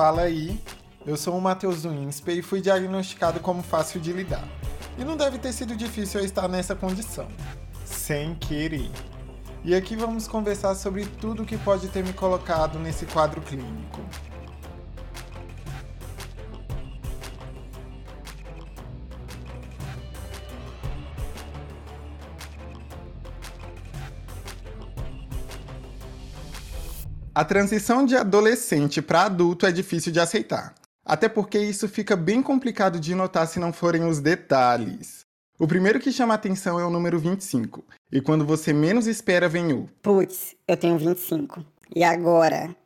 fala aí. Eu sou o Matheus Winspe e fui diagnosticado como fácil de lidar. E não deve ter sido difícil eu estar nessa condição. Sem querer. E aqui vamos conversar sobre tudo que pode ter me colocado nesse quadro clínico. A transição de adolescente para adulto é difícil de aceitar. Até porque isso fica bem complicado de notar se não forem os detalhes. O primeiro que chama atenção é o número 25. E quando você menos espera, vem o. Putz, eu tenho 25. E agora?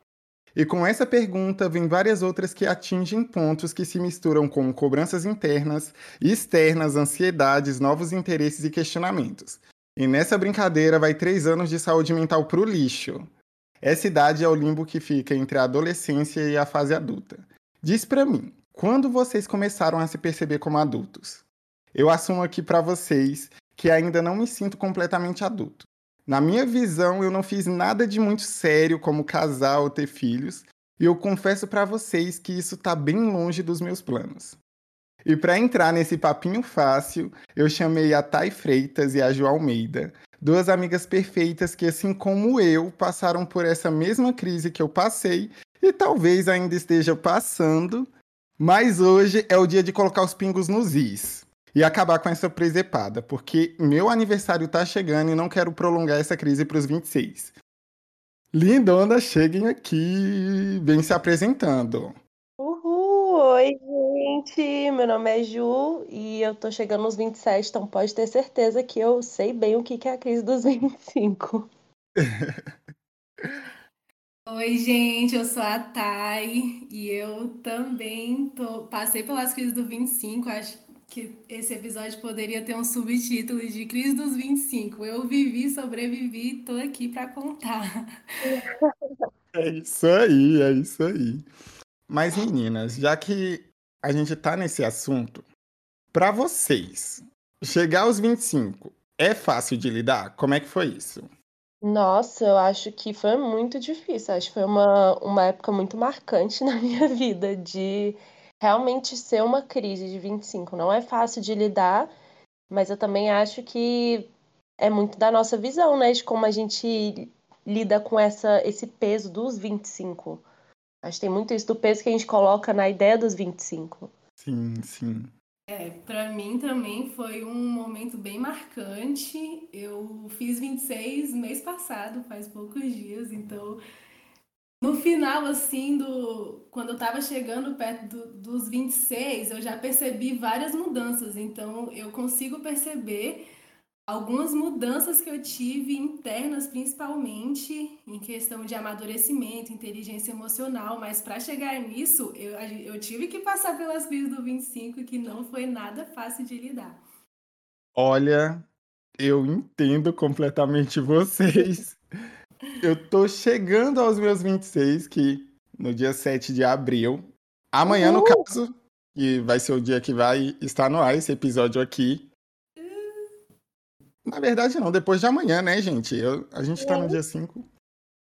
E com essa pergunta vem várias outras que atingem pontos que se misturam com cobranças internas e externas, ansiedades, novos interesses e questionamentos. E nessa brincadeira vai três anos de saúde mental pro lixo. Essa idade é o limbo que fica entre a adolescência e a fase adulta. Diz para mim, quando vocês começaram a se perceber como adultos? Eu assumo aqui para vocês que ainda não me sinto completamente adulto. Na minha visão, eu não fiz nada de muito sério como casar ou ter filhos, e eu confesso para vocês que isso tá bem longe dos meus planos. E para entrar nesse papinho fácil, eu chamei a Thay Freitas e a Jo Almeida, duas amigas perfeitas que, assim como eu, passaram por essa mesma crise que eu passei e talvez ainda esteja passando. Mas hoje é o dia de colocar os pingos nos is e acabar com essa presepada, porque meu aniversário tá chegando e não quero prolongar essa crise para os 26. Lindona, cheguem aqui, vem se apresentando. Uhul, oi gente, meu nome é Ju e eu tô chegando nos 27, então pode ter certeza que eu sei bem o que é a crise dos 25. Oi, gente, eu sou a Thay e eu também tô, passei pelas crises do 25. Acho que esse episódio poderia ter um subtítulo de Crise dos 25. Eu vivi, sobrevivi, tô aqui para contar. É isso aí, é isso aí. Mas meninas, já que a gente tá nesse assunto, para vocês, chegar aos 25 é fácil de lidar? Como é que foi isso? Nossa, eu acho que foi muito difícil. Acho que foi uma, uma época muito marcante na minha vida de realmente ser uma crise de 25. Não é fácil de lidar, mas eu também acho que é muito da nossa visão, né? De como a gente lida com essa, esse peso dos 25. Acho que tem muito isso do peso que a gente coloca na ideia dos 25. Sim, sim. É, para mim também foi um momento bem marcante. Eu fiz 26 mês passado, faz poucos dias, então no final assim do quando eu tava chegando perto do, dos 26, eu já percebi várias mudanças, então eu consigo perceber algumas mudanças que eu tive internas, principalmente em questão de amadurecimento, inteligência emocional, mas para chegar nisso, eu, eu tive que passar pelas crises do 25, que não foi nada fácil de lidar. Olha, eu entendo completamente vocês. Eu tô chegando aos meus 26, que no dia 7 de abril, amanhã, no caso, que vai ser o dia que vai estar no ar esse episódio aqui, na verdade, não. Depois de amanhã, né, gente? Eu, a gente tá no dia 5.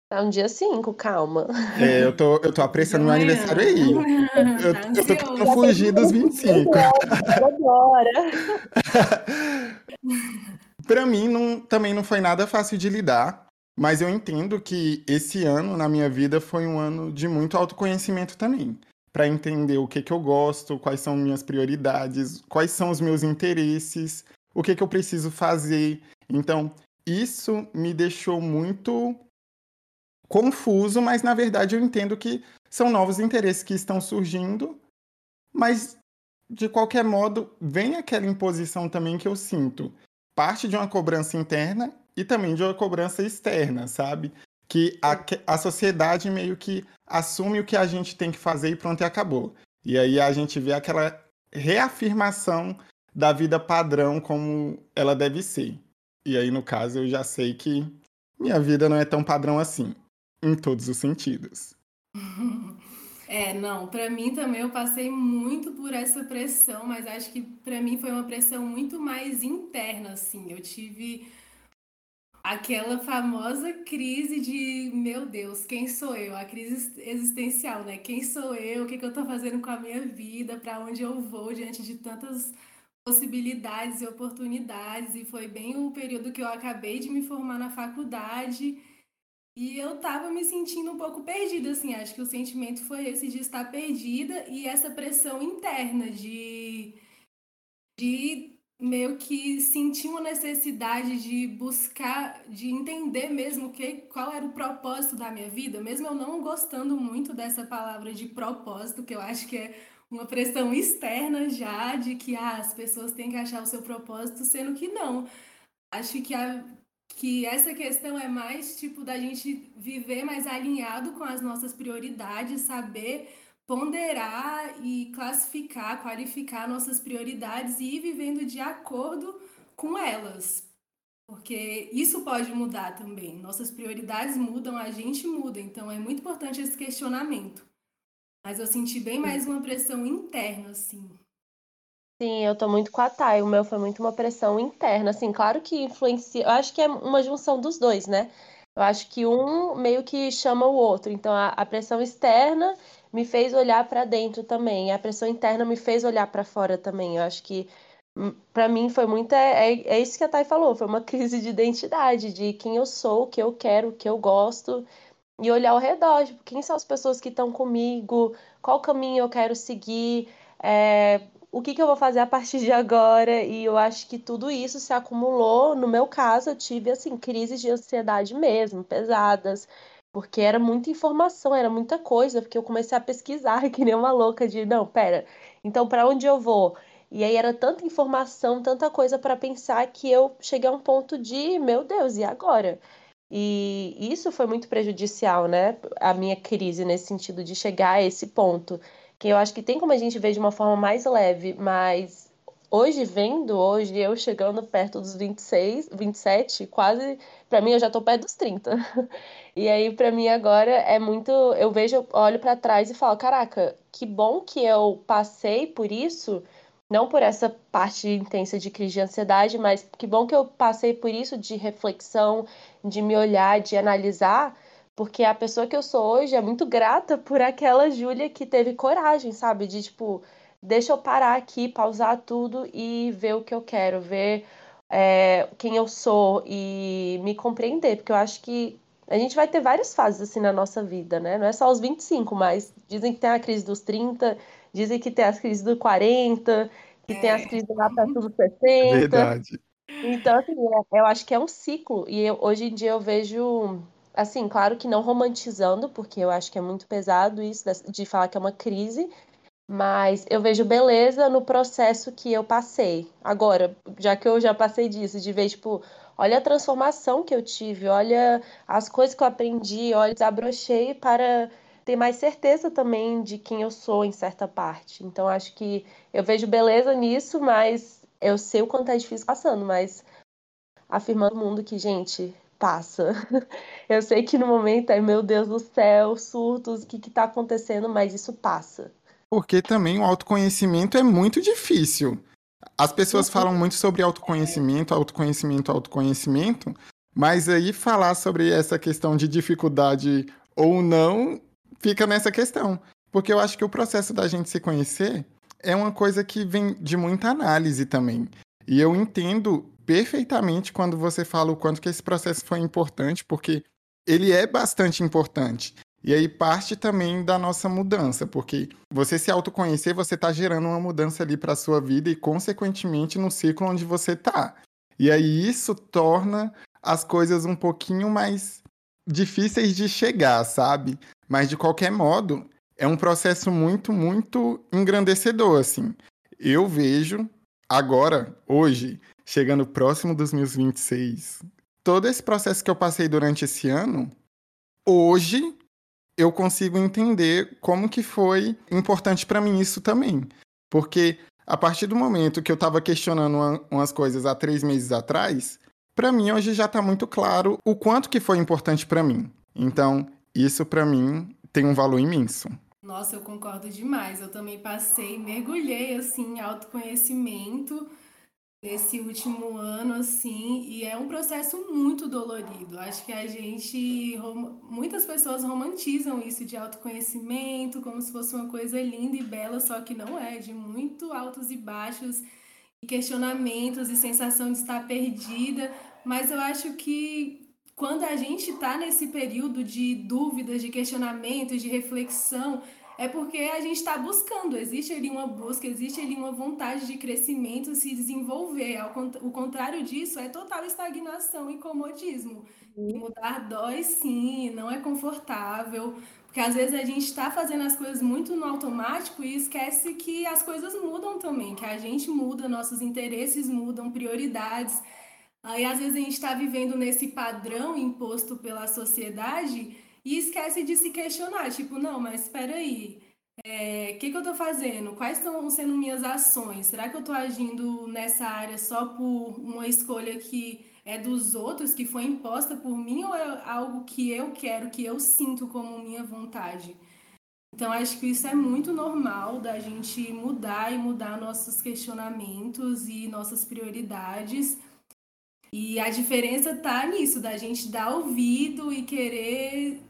Tá no dia 5, calma. É, eu tô, eu tô apressando meu aniversário aí. Eu, tá eu tô tentando fugir dos 25. Agora. pra mim, não, também não foi nada fácil de lidar. Mas eu entendo que esse ano na minha vida foi um ano de muito autoconhecimento também. Para entender o que, que eu gosto, quais são minhas prioridades, quais são os meus interesses o que, que eu preciso fazer. Então, isso me deixou muito confuso, mas na verdade eu entendo que são novos interesses que estão surgindo, mas de qualquer modo, vem aquela imposição também que eu sinto, parte de uma cobrança interna e também de uma cobrança externa, sabe? Que a, a sociedade meio que assume o que a gente tem que fazer e pronto, e acabou. E aí a gente vê aquela reafirmação da vida padrão como ela deve ser. E aí, no caso, eu já sei que minha vida não é tão padrão assim, em todos os sentidos. É, não, para mim também eu passei muito por essa pressão, mas acho que para mim foi uma pressão muito mais interna, assim. Eu tive aquela famosa crise de, meu Deus, quem sou eu? A crise existencial, né? Quem sou eu? O que, que eu estou fazendo com a minha vida? Para onde eu vou diante de tantas possibilidades e oportunidades? E foi bem o período que eu acabei de me formar na faculdade. E eu tava me sentindo um pouco perdida, assim, acho que o sentimento foi esse de estar perdida e essa pressão interna de, de meio que sentir uma necessidade de buscar, de entender mesmo que, qual era o propósito da minha vida, mesmo eu não gostando muito dessa palavra de propósito, que eu acho que é uma pressão externa já de que ah, as pessoas têm que achar o seu propósito, sendo que não. Acho que, a, que essa questão é mais tipo da gente viver mais alinhado com as nossas prioridades, saber ponderar e classificar, qualificar nossas prioridades e ir vivendo de acordo com elas. Porque isso pode mudar também. Nossas prioridades mudam, a gente muda. Então é muito importante esse questionamento. Mas eu senti bem mais uma pressão interna, assim. Sim, eu tô muito com a Thay. O meu foi muito uma pressão interna. Assim, claro que influencia. Eu acho que é uma junção dos dois, né? Eu acho que um meio que chama o outro. Então, a, a pressão externa me fez olhar para dentro também. A pressão interna me fez olhar para fora também. Eu acho que hum, para mim foi muito é, é, é, isso que a Thay falou, foi uma crise de identidade, de quem eu sou, o que eu quero, o que eu gosto, e olhar ao redor, tipo, quem são as pessoas que estão comigo, qual caminho eu quero seguir, é, o que, que eu vou fazer a partir de agora, e eu acho que tudo isso se acumulou, no meu caso, eu tive, assim, crises de ansiedade mesmo, pesadas, porque era muita informação, era muita coisa, porque eu comecei a pesquisar que nem uma louca de, não, pera, então para onde eu vou? E aí era tanta informação, tanta coisa para pensar que eu cheguei a um ponto de, meu Deus, e agora? E isso foi muito prejudicial, né? A minha crise nesse sentido de chegar a esse ponto, que eu acho que tem como a gente ver de uma forma mais leve, mas hoje vendo, hoje eu chegando perto dos 26, 27, quase, para mim eu já tô perto dos 30. E aí, para mim, agora é muito. Eu vejo, olho para trás e falo: caraca, que bom que eu passei por isso, não por essa parte intensa de crise de ansiedade, mas que bom que eu passei por isso de reflexão, de me olhar, de analisar, porque a pessoa que eu sou hoje é muito grata por aquela Júlia que teve coragem, sabe? De tipo, deixa eu parar aqui, pausar tudo e ver o que eu quero, ver. É, quem eu sou e me compreender, porque eu acho que a gente vai ter várias fases assim na nossa vida, né? Não é só os 25, mas dizem que tem a crise dos 30, dizem que tem as crises dos 40, que tem as é. crises lá para tudo 60. Verdade. Então, assim, é, eu acho que é um ciclo. E eu, hoje em dia eu vejo, assim, claro que não romantizando, porque eu acho que é muito pesado isso de falar que é uma crise, mas eu vejo beleza no processo que eu passei. Agora, já que eu já passei disso, de ver, tipo, olha a transformação que eu tive, olha as coisas que eu aprendi, olha, desabrochei para ter mais certeza também de quem eu sou em certa parte. Então, acho que eu vejo beleza nisso, mas eu sei o quanto é difícil passando, mas afirmando o mundo que, gente, passa. Eu sei que no momento é, meu Deus do céu, surtos, o que está acontecendo, mas isso passa. Porque também o autoconhecimento é muito difícil. As pessoas uhum. falam muito sobre autoconhecimento, autoconhecimento, autoconhecimento, mas aí falar sobre essa questão de dificuldade ou não fica nessa questão. Porque eu acho que o processo da gente se conhecer é uma coisa que vem de muita análise também. E eu entendo perfeitamente quando você fala o quanto que esse processo foi importante, porque ele é bastante importante. E aí parte também da nossa mudança, porque você se autoconhecer, você está gerando uma mudança ali para sua vida e consequentemente no ciclo onde você está. E aí isso torna as coisas um pouquinho mais difíceis de chegar, sabe? Mas de qualquer modo, é um processo muito, muito engrandecedor assim. Eu vejo agora, hoje, chegando próximo dos meus 26, todo esse processo que eu passei durante esse ano, hoje eu consigo entender como que foi importante para mim isso também. Porque a partir do momento que eu estava questionando uma, umas coisas há três meses atrás, para mim hoje já está muito claro o quanto que foi importante para mim. Então, isso para mim tem um valor imenso. Nossa, eu concordo demais. Eu também passei, mergulhei assim em autoconhecimento nesse último ano, assim, e é um processo muito dolorido. Acho que a gente, muitas pessoas romantizam isso de autoconhecimento como se fosse uma coisa linda e bela, só que não é, de muito altos e baixos, e questionamentos e sensação de estar perdida, mas eu acho que quando a gente está nesse período de dúvidas, de questionamentos, de reflexão, é porque a gente está buscando, existe ali uma busca, existe ali uma vontade de crescimento, se desenvolver. O contrário disso é total estagnação e comodismo. E mudar dói sim, não é confortável, porque às vezes a gente está fazendo as coisas muito no automático e esquece que as coisas mudam também, que a gente muda, nossos interesses mudam, prioridades. Aí às vezes a gente está vivendo nesse padrão imposto pela sociedade e esquece de se questionar, tipo, não, mas espera aí, o é, que, que eu estou fazendo? Quais estão sendo minhas ações? Será que eu estou agindo nessa área só por uma escolha que é dos outros, que foi imposta por mim, ou é algo que eu quero, que eu sinto como minha vontade? Então, acho que isso é muito normal da gente mudar e mudar nossos questionamentos e nossas prioridades. E a diferença está nisso, da gente dar ouvido e querer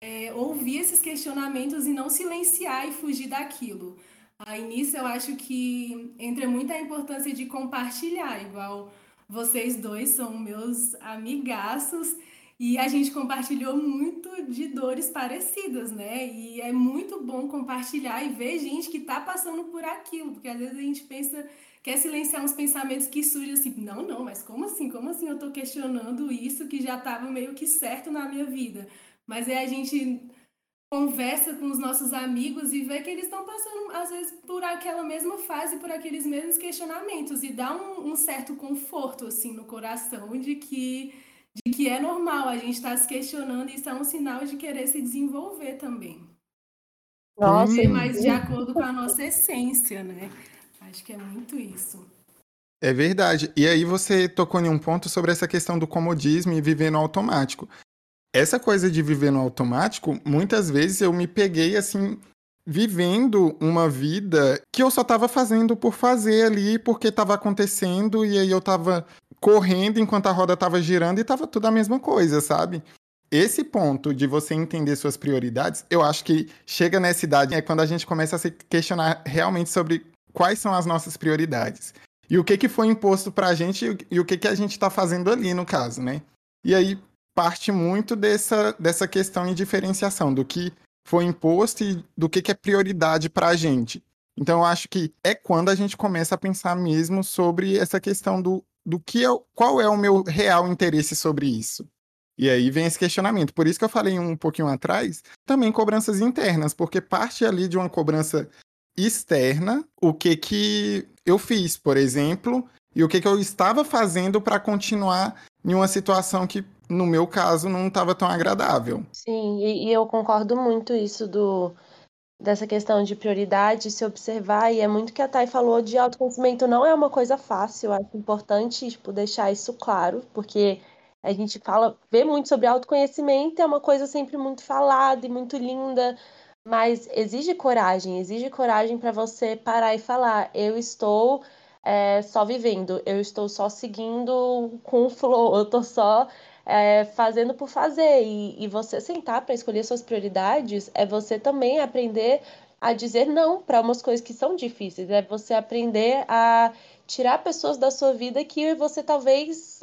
é, ouvir esses questionamentos e não silenciar e fugir daquilo. Aí nisso eu acho que entra muito a importância de compartilhar, igual vocês dois são meus amigaços e a gente compartilhou muito de dores parecidas, né? E é muito bom compartilhar e ver gente que tá passando por aquilo, porque às vezes a gente pensa, quer silenciar uns pensamentos que surgem assim, não, não, mas como assim? Como assim eu tô questionando isso que já estava meio que certo na minha vida? Mas é a gente conversa com os nossos amigos e vê que eles estão passando, às vezes, por aquela mesma fase, por aqueles mesmos questionamentos, e dá um, um certo conforto, assim, no coração de que, de que é normal a gente estar tá se questionando e isso é um sinal de querer se desenvolver também. Nossa, mais de acordo com a nossa essência, né? Acho que é muito isso. É verdade. E aí você tocou em um ponto sobre essa questão do comodismo e viver no automático essa coisa de viver no automático, muitas vezes eu me peguei assim vivendo uma vida que eu só estava fazendo por fazer ali, porque estava acontecendo e aí eu estava correndo enquanto a roda estava girando e estava tudo a mesma coisa, sabe? Esse ponto de você entender suas prioridades, eu acho que chega nessa idade é quando a gente começa a se questionar realmente sobre quais são as nossas prioridades. E o que, que foi imposto pra gente e o que, que a gente está fazendo ali, no caso, né? E aí, parte muito dessa, dessa questão de diferenciação do que foi imposto e do que, que é prioridade para a gente. Então, eu acho que é quando a gente começa a pensar mesmo sobre essa questão do, do que é, qual é o meu real interesse sobre isso. E aí vem esse questionamento. Por isso que eu falei um pouquinho atrás, também cobranças internas, porque parte ali de uma cobrança externa, o que que eu fiz, por exemplo, e o que que eu estava fazendo para continuar em uma situação que no meu caso, não estava tão agradável. Sim, e, e, eu concordo muito isso do dessa questão de prioridade, se observar, e é muito que a Thay falou de autoconhecimento não é uma coisa fácil, acho importante, tipo, deixar isso claro, porque a gente fala, vê muito sobre autoconhecimento, é uma coisa sempre muito falada e muito linda, mas exige coragem, exige coragem para você parar e falar, eu estou é, só vivendo, eu estou só seguindo com o flow, eu estou só é, fazendo por fazer. E, e você sentar para escolher suas prioridades é você também aprender a dizer não para umas coisas que são difíceis. É você aprender a tirar pessoas da sua vida que você talvez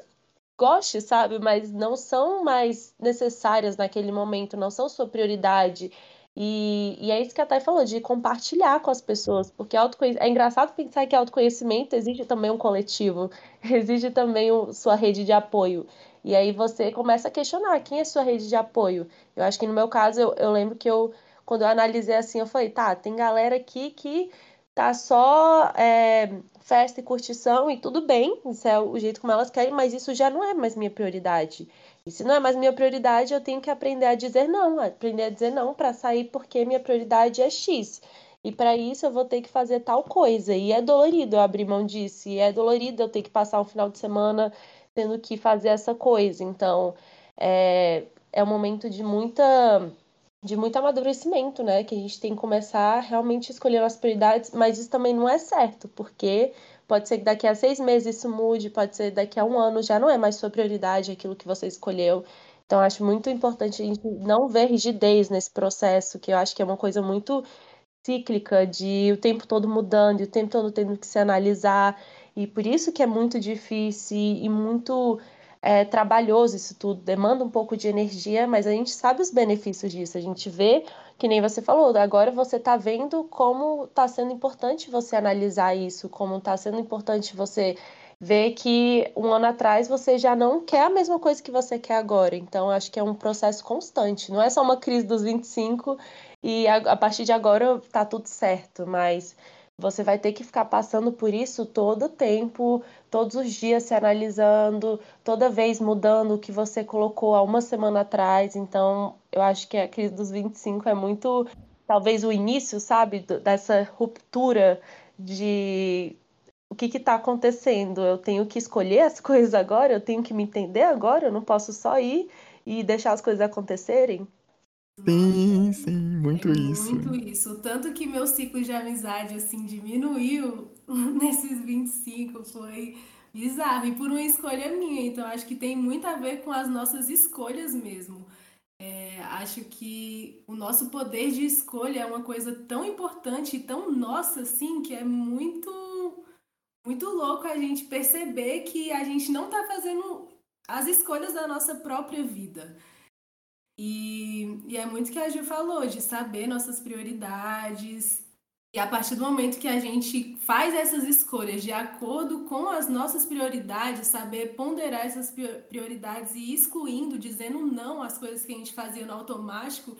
goste, sabe? Mas não são mais necessárias naquele momento, não são sua prioridade. E, e é isso que a Thay falou, de compartilhar com as pessoas, porque é engraçado pensar que autoconhecimento exige também um coletivo, exige também sua rede de apoio. E aí você começa a questionar quem é sua rede de apoio. Eu acho que no meu caso, eu, eu lembro que eu, quando eu analisei assim, eu falei, tá, tem galera aqui que tá só é, festa e curtição e tudo bem, isso é o jeito como elas querem, mas isso já não é mais minha prioridade. Se não é mais minha prioridade, eu tenho que aprender a dizer não, aprender a dizer não para sair porque minha prioridade é X. E para isso eu vou ter que fazer tal coisa. E é dolorido eu abrir mão disso. E é dolorido eu ter que passar um final de semana tendo que fazer essa coisa. Então, é, é um momento de muita de muito amadurecimento, né? Que a gente tem que começar realmente escolhendo as prioridades, mas isso também não é certo, porque Pode ser que daqui a seis meses isso mude, pode ser daqui a um ano já não é mais sua prioridade aquilo que você escolheu. Então, acho muito importante a gente não ver rigidez nesse processo, que eu acho que é uma coisa muito cíclica, de o tempo todo mudando, e o tempo todo tendo que se analisar. E por isso que é muito difícil e muito é, trabalhoso isso tudo, demanda um pouco de energia, mas a gente sabe os benefícios disso. A gente vê, que nem você falou, agora você está vendo como está sendo importante você analisar isso, como está sendo importante você ver que um ano atrás você já não quer a mesma coisa que você quer agora. Então, acho que é um processo constante. Não é só uma crise dos 25 e a, a partir de agora tá tudo certo, mas você vai ter que ficar passando por isso todo o tempo, todos os dias se analisando, toda vez mudando o que você colocou há uma semana atrás. Então, eu acho que a crise dos 25 é muito, talvez, o início, sabe, dessa ruptura de o que está acontecendo. Eu tenho que escolher as coisas agora, eu tenho que me entender agora, eu não posso só ir e deixar as coisas acontecerem. Sim, sim, muito é isso. Muito isso. Tanto que meu ciclo de amizade, assim, diminuiu nesses 25, foi bizarro. E por uma escolha minha. Então, acho que tem muito a ver com as nossas escolhas mesmo. É, acho que o nosso poder de escolha é uma coisa tão importante e tão nossa, assim, que é muito, muito louco a gente perceber que a gente não está fazendo as escolhas da nossa própria vida. E, e é muito que a Ju falou, de saber nossas prioridades. E a partir do momento que a gente faz essas escolhas de acordo com as nossas prioridades, saber ponderar essas prioridades e excluindo, dizendo não às coisas que a gente fazia no automático,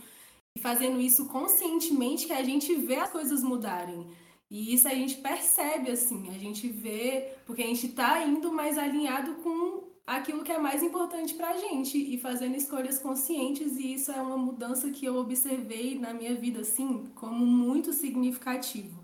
e fazendo isso conscientemente, que a gente vê as coisas mudarem. E isso a gente percebe, assim, a gente vê, porque a gente está indo mais alinhado com aquilo que é mais importante para a gente e fazendo escolhas conscientes e isso é uma mudança que eu observei na minha vida assim como muito significativo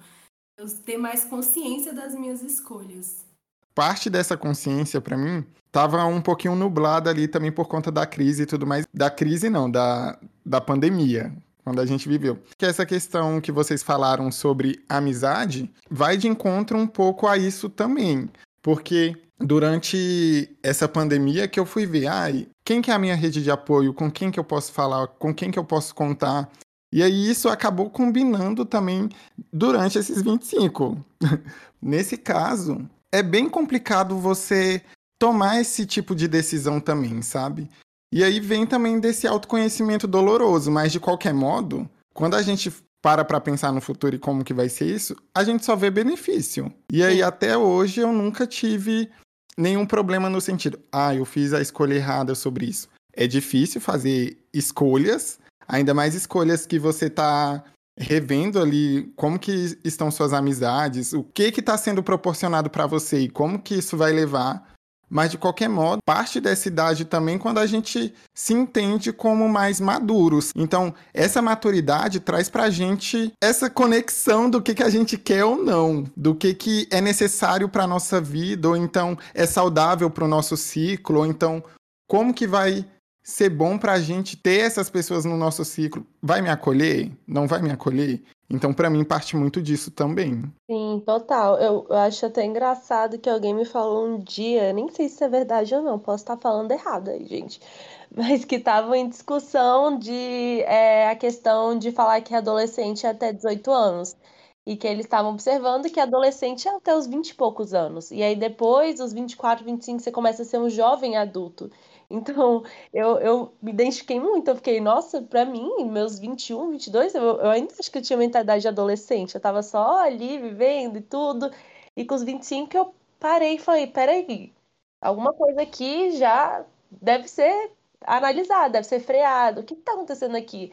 eu ter mais consciência das minhas escolhas parte dessa consciência para mim estava um pouquinho nublada ali também por conta da crise e tudo mais da crise não da da pandemia quando a gente viveu. Que essa questão que vocês falaram sobre amizade vai de encontro um pouco a isso também. Porque durante essa pandemia que eu fui ver, ai, quem que é a minha rede de apoio, com quem que eu posso falar, com quem que eu posso contar. E aí isso acabou combinando também durante esses 25. Nesse caso, é bem complicado você tomar esse tipo de decisão também, sabe? E aí vem também desse autoconhecimento doloroso, mas de qualquer modo, quando a gente para para pensar no futuro e como que vai ser isso, a gente só vê benefício. E aí, até hoje, eu nunca tive nenhum problema no sentido, ah, eu fiz a escolha errada sobre isso. É difícil fazer escolhas, ainda mais escolhas que você tá revendo ali como que estão suas amizades, o que que está sendo proporcionado para você e como que isso vai levar mas, de qualquer modo, parte dessa idade também quando a gente se entende como mais maduros. Então, essa maturidade traz pra gente essa conexão do que, que a gente quer ou não, do que, que é necessário para nossa vida, ou então é saudável para o nosso ciclo, ou então como que vai ser bom para a gente ter essas pessoas no nosso ciclo. Vai me acolher? Não vai me acolher? Então, para mim, parte muito disso também. Sim, total. Eu, eu, acho até engraçado que alguém me falou um dia, nem sei se é verdade ou não, posso estar falando errado aí, gente. Mas que estavam em discussão de é, a questão de falar que adolescente é até 18 anos. E que eles estavam observando que adolescente é até os 20 e poucos anos. E aí depois, os 24, 25, você começa a ser um jovem adulto. Então, eu, eu me identifiquei muito. Eu fiquei, nossa, pra mim, meus 21, 22, eu, eu ainda acho que eu tinha mentalidade de adolescente. Eu tava só ali, vivendo e tudo. E com os 25 eu parei e falei, peraí, alguma coisa aqui já deve ser analisada, deve ser freado. O que, que tá acontecendo aqui?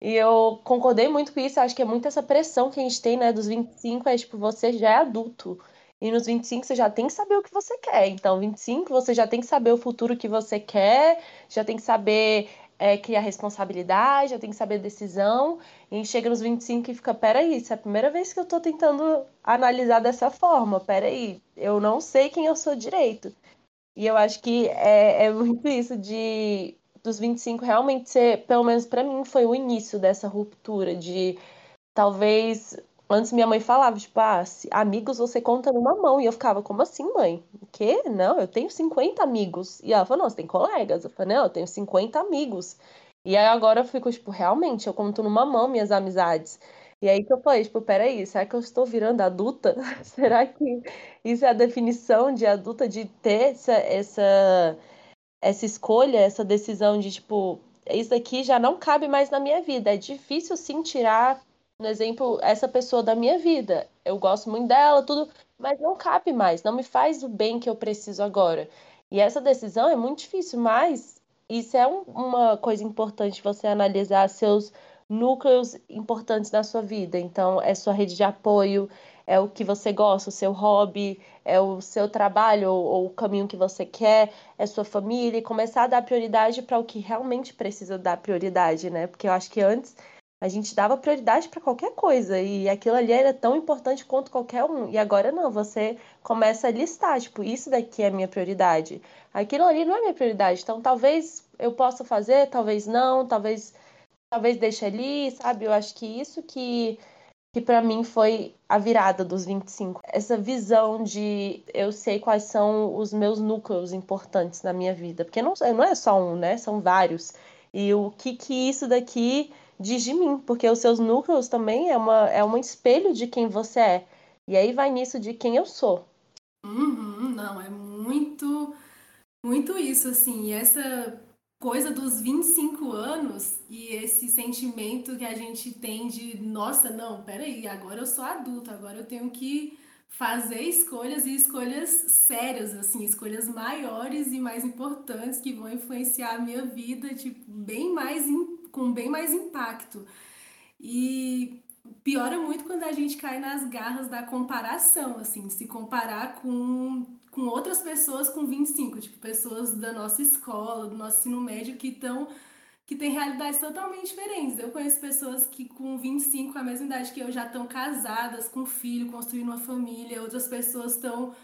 E eu concordei muito com isso. Eu acho que é muito essa pressão que a gente tem, né, dos 25, é tipo, você já é adulto. E nos 25 você já tem que saber o que você quer. Então, 25 você já tem que saber o futuro que você quer, já tem que saber é, criar responsabilidade, já tem que saber decisão. E chega nos 25 e fica, peraí, isso é a primeira vez que eu tô tentando analisar dessa forma. Peraí, eu não sei quem eu sou direito. E eu acho que é, é muito isso de dos 25 realmente ser, pelo menos para mim, foi o início dessa ruptura de talvez Antes minha mãe falava, tipo, ah, amigos você conta numa mão. E eu ficava, como assim, mãe? O quê? Não, eu tenho 50 amigos. E ela falou, não, você tem colegas. Eu falei, não, eu tenho 50 amigos. E aí agora eu fico, tipo, realmente, eu conto numa mão minhas amizades. E aí que eu falei, tipo, peraí, será que eu estou virando adulta? será que isso é a definição de adulta, de ter essa, essa, essa escolha, essa decisão de, tipo, isso daqui já não cabe mais na minha vida. É difícil sim tirar um exemplo, essa pessoa da minha vida. Eu gosto muito dela, tudo, mas não cabe mais, não me faz o bem que eu preciso agora. E essa decisão é muito difícil, mas isso é um, uma coisa importante você analisar seus núcleos importantes na sua vida. Então, é sua rede de apoio, é o que você gosta, o seu hobby, é o seu trabalho ou, ou o caminho que você quer, é sua família, e começar a dar prioridade para o que realmente precisa dar prioridade, né? Porque eu acho que antes a gente dava prioridade para qualquer coisa e aquilo ali era tão importante quanto qualquer um. E agora não, você começa a listar, tipo, isso daqui é minha prioridade. Aquilo ali não é minha prioridade. Então, talvez eu possa fazer, talvez não, talvez talvez deixe ali, sabe? Eu acho que isso que que para mim foi a virada dos 25. Essa visão de eu sei quais são os meus núcleos importantes na minha vida, porque não, não é só um, né? São vários. E o que que isso daqui diz de mim, porque os seus núcleos também é, uma, é um espelho de quem você é. E aí vai nisso de quem eu sou. Uhum, não, é muito, muito isso, assim. E essa coisa dos 25 anos e esse sentimento que a gente tem de, nossa, não, peraí, agora eu sou adulta, agora eu tenho que fazer escolhas e escolhas sérias, assim, escolhas maiores e mais importantes que vão influenciar a minha vida, tipo, bem mais com bem mais impacto. E piora muito quando a gente cai nas garras da comparação, assim, se comparar com, com outras pessoas com 25, tipo, pessoas da nossa escola, do nosso ensino médio que estão que tem realidades totalmente diferentes. Eu conheço pessoas que com 25, a mesma idade que eu, já estão casadas, com filho, construindo uma família, outras pessoas estão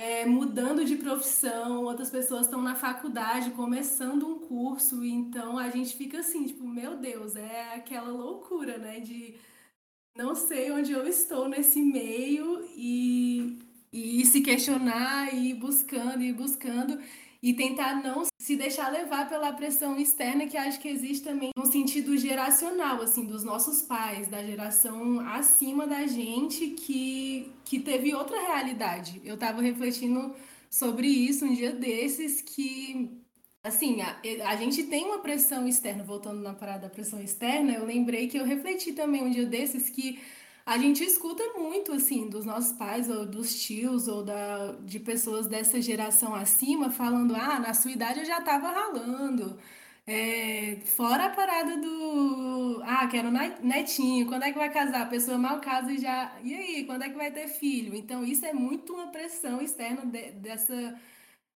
é, mudando de profissão, outras pessoas estão na faculdade, começando um curso, então a gente fica assim, tipo, meu Deus, é aquela loucura, né? De não sei onde eu estou nesse meio e, e se questionar e buscando e buscando e tentar não se deixar levar pela pressão externa que acho que existe também no sentido geracional, assim, dos nossos pais, da geração acima da gente que, que teve outra realidade. Eu estava refletindo sobre isso um dia desses que assim, a, a gente tem uma pressão externa, voltando na parada da pressão externa, eu lembrei que eu refleti também um dia desses que a gente escuta muito, assim, dos nossos pais, ou dos tios, ou da, de pessoas dessa geração acima, falando: ah, na sua idade eu já tava ralando. É, fora a parada do. Ah, quero netinho, quando é que vai casar? A pessoa mal casa e já. E aí, quando é que vai ter filho? Então, isso é muito uma pressão externa de, dessa,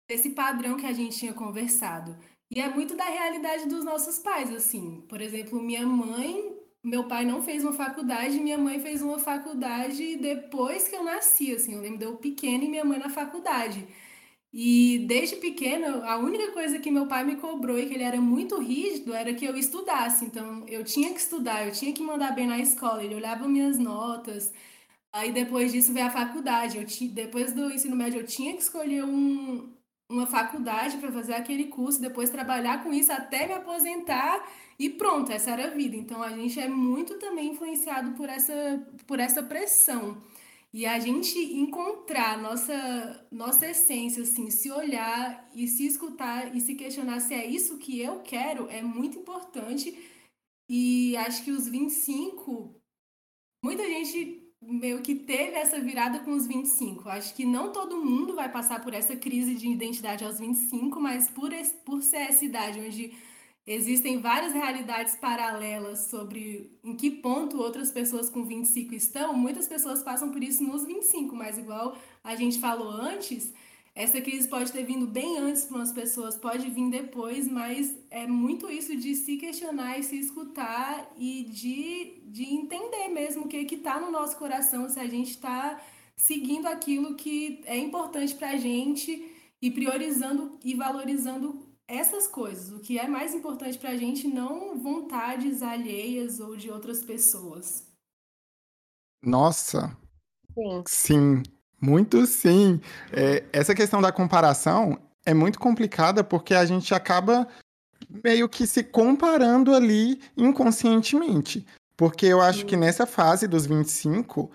desse padrão que a gente tinha conversado. E é muito da realidade dos nossos pais, assim. Por exemplo, minha mãe meu pai não fez uma faculdade, minha mãe fez uma faculdade depois que eu nasci, assim, eu lembro de eu pequena e minha mãe na faculdade. E desde pequena, a única coisa que meu pai me cobrou e que ele era muito rígido era que eu estudasse. Então, eu tinha que estudar, eu tinha que mandar bem na escola. Ele olhava minhas notas. Aí depois disso veio a faculdade. Eu ti, depois do ensino médio, eu tinha que escolher um, uma faculdade para fazer aquele curso, depois trabalhar com isso até me aposentar e pronto, essa era a vida. Então a gente é muito também influenciado por essa, por essa pressão. E a gente encontrar nossa, nossa essência, assim, se olhar e se escutar e se questionar se é isso que eu quero é muito importante. E acho que os 25, muita gente meio que teve essa virada com os 25. Acho que não todo mundo vai passar por essa crise de identidade aos 25, mas por, esse, por ser essa idade onde Existem várias realidades paralelas sobre em que ponto outras pessoas com 25 estão. Muitas pessoas passam por isso nos 25, mas igual a gente falou antes, essa crise pode ter vindo bem antes para umas pessoas, pode vir depois, mas é muito isso de se questionar e se escutar e de, de entender mesmo o que está no nosso coração, se a gente está seguindo aquilo que é importante para a gente e priorizando e valorizando essas coisas, o que é mais importante para a gente, não vontades alheias ou de outras pessoas. Nossa, Sim. sim, muito sim. É, essa questão da comparação é muito complicada porque a gente acaba meio que se comparando ali inconscientemente. Porque eu acho que nessa fase dos 25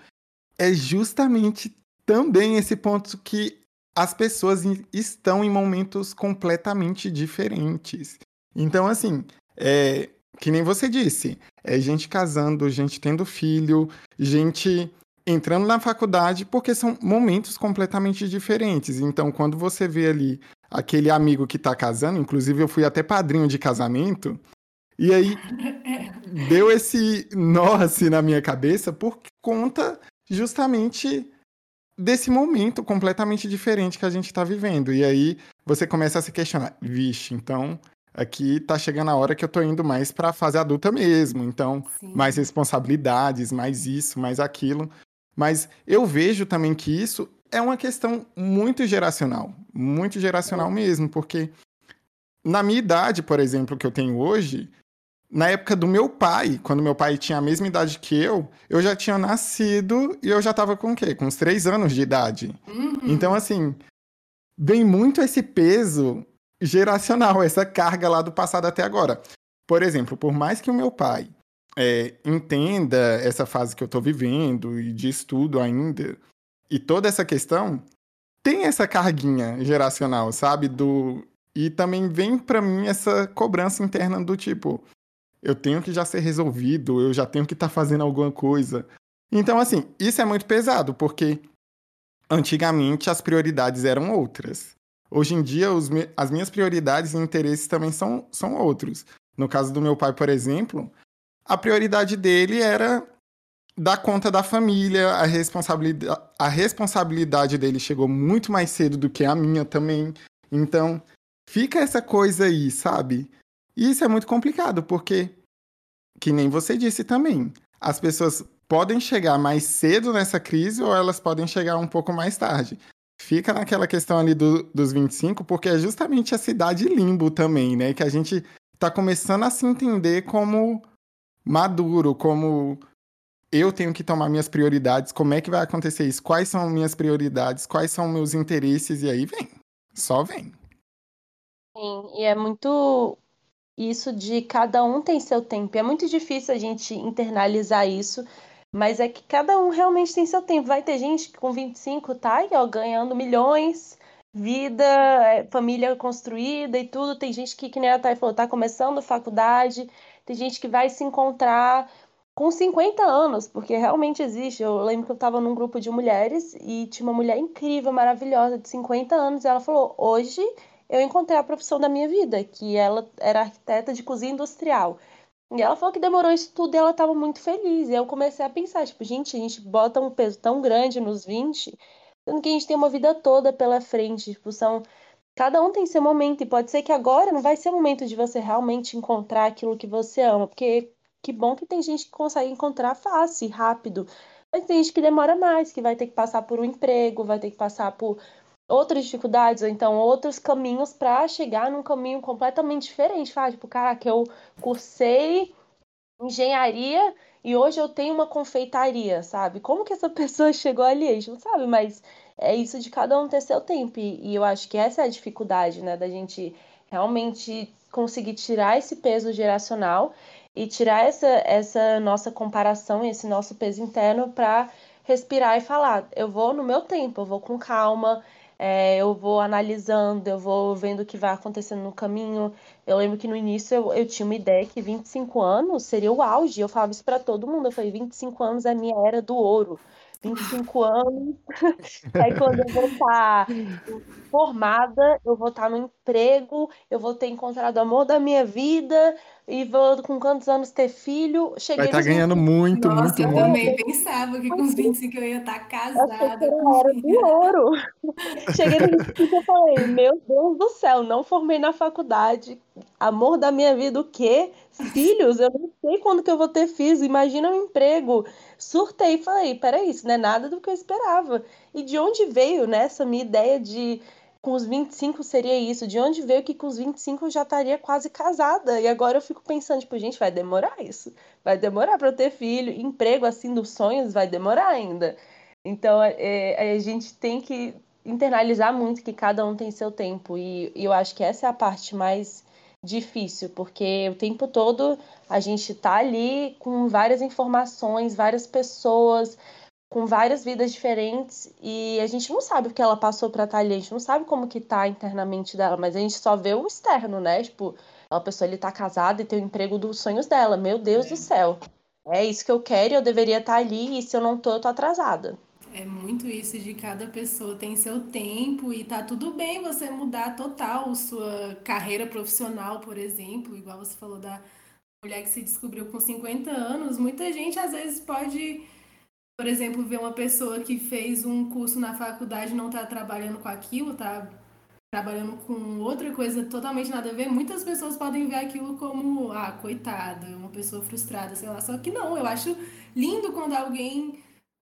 é justamente também esse ponto que as pessoas estão em momentos completamente diferentes. Então, assim, é, que nem você disse, é gente casando, gente tendo filho, gente entrando na faculdade, porque são momentos completamente diferentes. Então, quando você vê ali aquele amigo que tá casando, inclusive eu fui até padrinho de casamento, e aí deu esse nó assim na minha cabeça por conta justamente desse momento completamente diferente que a gente tá vivendo. E aí você começa a se questionar, vixe, então aqui tá chegando a hora que eu tô indo mais pra fase adulta mesmo, então Sim. mais responsabilidades, mais isso, mais aquilo. Mas eu vejo também que isso é uma questão muito geracional, muito geracional mesmo, porque na minha idade, por exemplo, que eu tenho hoje, na época do meu pai, quando meu pai tinha a mesma idade que eu, eu já tinha nascido e eu já tava com o quê? Com uns três anos de idade. Uhum. Então, assim, vem muito esse peso geracional, essa carga lá do passado até agora. Por exemplo, por mais que o meu pai é, entenda essa fase que eu tô vivendo e de estudo ainda, e toda essa questão, tem essa carguinha geracional, sabe? Do e também vem pra mim essa cobrança interna do tipo, eu tenho que já ser resolvido, eu já tenho que estar fazendo alguma coisa. Então, assim, isso é muito pesado, porque antigamente as prioridades eram outras. Hoje em dia, os as minhas prioridades e interesses também são, são outros. No caso do meu pai, por exemplo, a prioridade dele era dar conta da família, a responsabilidade, a responsabilidade dele chegou muito mais cedo do que a minha também. Então, fica essa coisa aí, sabe? E isso é muito complicado, porque, que nem você disse também, as pessoas podem chegar mais cedo nessa crise ou elas podem chegar um pouco mais tarde. Fica naquela questão ali do- dos 25, porque é justamente a cidade limbo também, né? Que a gente tá começando a se entender como maduro, como eu tenho que tomar minhas prioridades, como é que vai acontecer isso, quais são minhas prioridades, quais são meus interesses, e aí vem. Só vem. Sim, e é muito isso de cada um tem seu tempo. É muito difícil a gente internalizar isso, mas é que cada um realmente tem seu tempo. Vai ter gente que com 25 tá aí, ó, ganhando milhões, vida, é, família construída e tudo. Tem gente que, que nem a Thay falou, tá começando faculdade, tem gente que vai se encontrar com 50 anos, porque realmente existe. Eu lembro que eu tava num grupo de mulheres e tinha uma mulher incrível, maravilhosa, de 50 anos, e ela falou: hoje eu encontrei a profissão da minha vida, que ela era arquiteta de cozinha industrial. E ela falou que demorou isso tudo e ela estava muito feliz. E eu comecei a pensar, tipo, gente, a gente bota um peso tão grande nos 20, sendo que a gente tem uma vida toda pela frente. Tipo, são. Cada um tem seu momento. E pode ser que agora não vai ser o momento de você realmente encontrar aquilo que você ama. Porque que bom que tem gente que consegue encontrar fácil, rápido. Mas tem gente que demora mais, que vai ter que passar por um emprego, vai ter que passar por outras dificuldades, ou então outros caminhos para chegar num caminho completamente diferente. Fala, tipo, caraca, eu cursei engenharia e hoje eu tenho uma confeitaria, sabe? Como que essa pessoa chegou ali? A gente não sabe, mas é isso de cada um ter seu tempo. E, e eu acho que essa é a dificuldade, né? Da gente realmente conseguir tirar esse peso geracional e tirar essa, essa nossa comparação, esse nosso peso interno para respirar e falar: eu vou no meu tempo, eu vou com calma, é, eu vou analisando, eu vou vendo o que vai acontecendo no caminho. Eu lembro que no início eu, eu tinha uma ideia que 25 anos seria o auge. Eu falava isso para todo mundo. Eu falei: 25 anos é a minha era do ouro. 25 anos. Aí quando eu vou estar formada, eu vou estar no emprego, eu vou ter encontrado o amor da minha vida e vou com quantos anos ter filho. Vai Cheguei estar nos ganhando muito, Nossa, muito, eu muito. também pensava que com os 25 eu ia estar que casada. era filho. ouro. Cheguei no instituto e falei, meu Deus do céu, não formei na faculdade. Amor da minha vida, o quê? Filhos? Eu não sei quando que eu vou ter filhos. Imagina um emprego. Surtei e falei, peraí, isso não é nada do que eu esperava. E de onde veio, né, essa minha ideia de com os 25 seria isso? De onde veio que com os 25 eu já estaria quase casada? E agora eu fico pensando, tipo, gente, vai demorar isso. Vai demorar para eu ter filho. Emprego assim dos sonhos vai demorar ainda. Então é, a gente tem que internalizar muito que cada um tem seu tempo. E, e eu acho que essa é a parte mais difícil, porque o tempo todo a gente tá ali com várias informações, várias pessoas, com várias vidas diferentes e a gente não sabe o que ela passou para estar ali, a gente não sabe como que tá internamente dela, mas a gente só vê o externo, né? Tipo, a pessoa ele tá casada e tem o emprego dos sonhos dela. Meu Deus é. do céu. É isso que eu quero, eu deveria estar ali e se eu não tô, eu tô atrasada. É muito isso de cada pessoa tem seu tempo e tá tudo bem você mudar total sua carreira profissional, por exemplo, igual você falou da mulher que se descobriu com 50 anos. Muita gente às vezes pode por exemplo, ver uma pessoa que fez um curso na faculdade e não está trabalhando com aquilo, está trabalhando com outra coisa totalmente nada a ver, muitas pessoas podem ver aquilo como, ah, coitada, uma pessoa frustrada, sei lá. Só que não, eu acho lindo quando alguém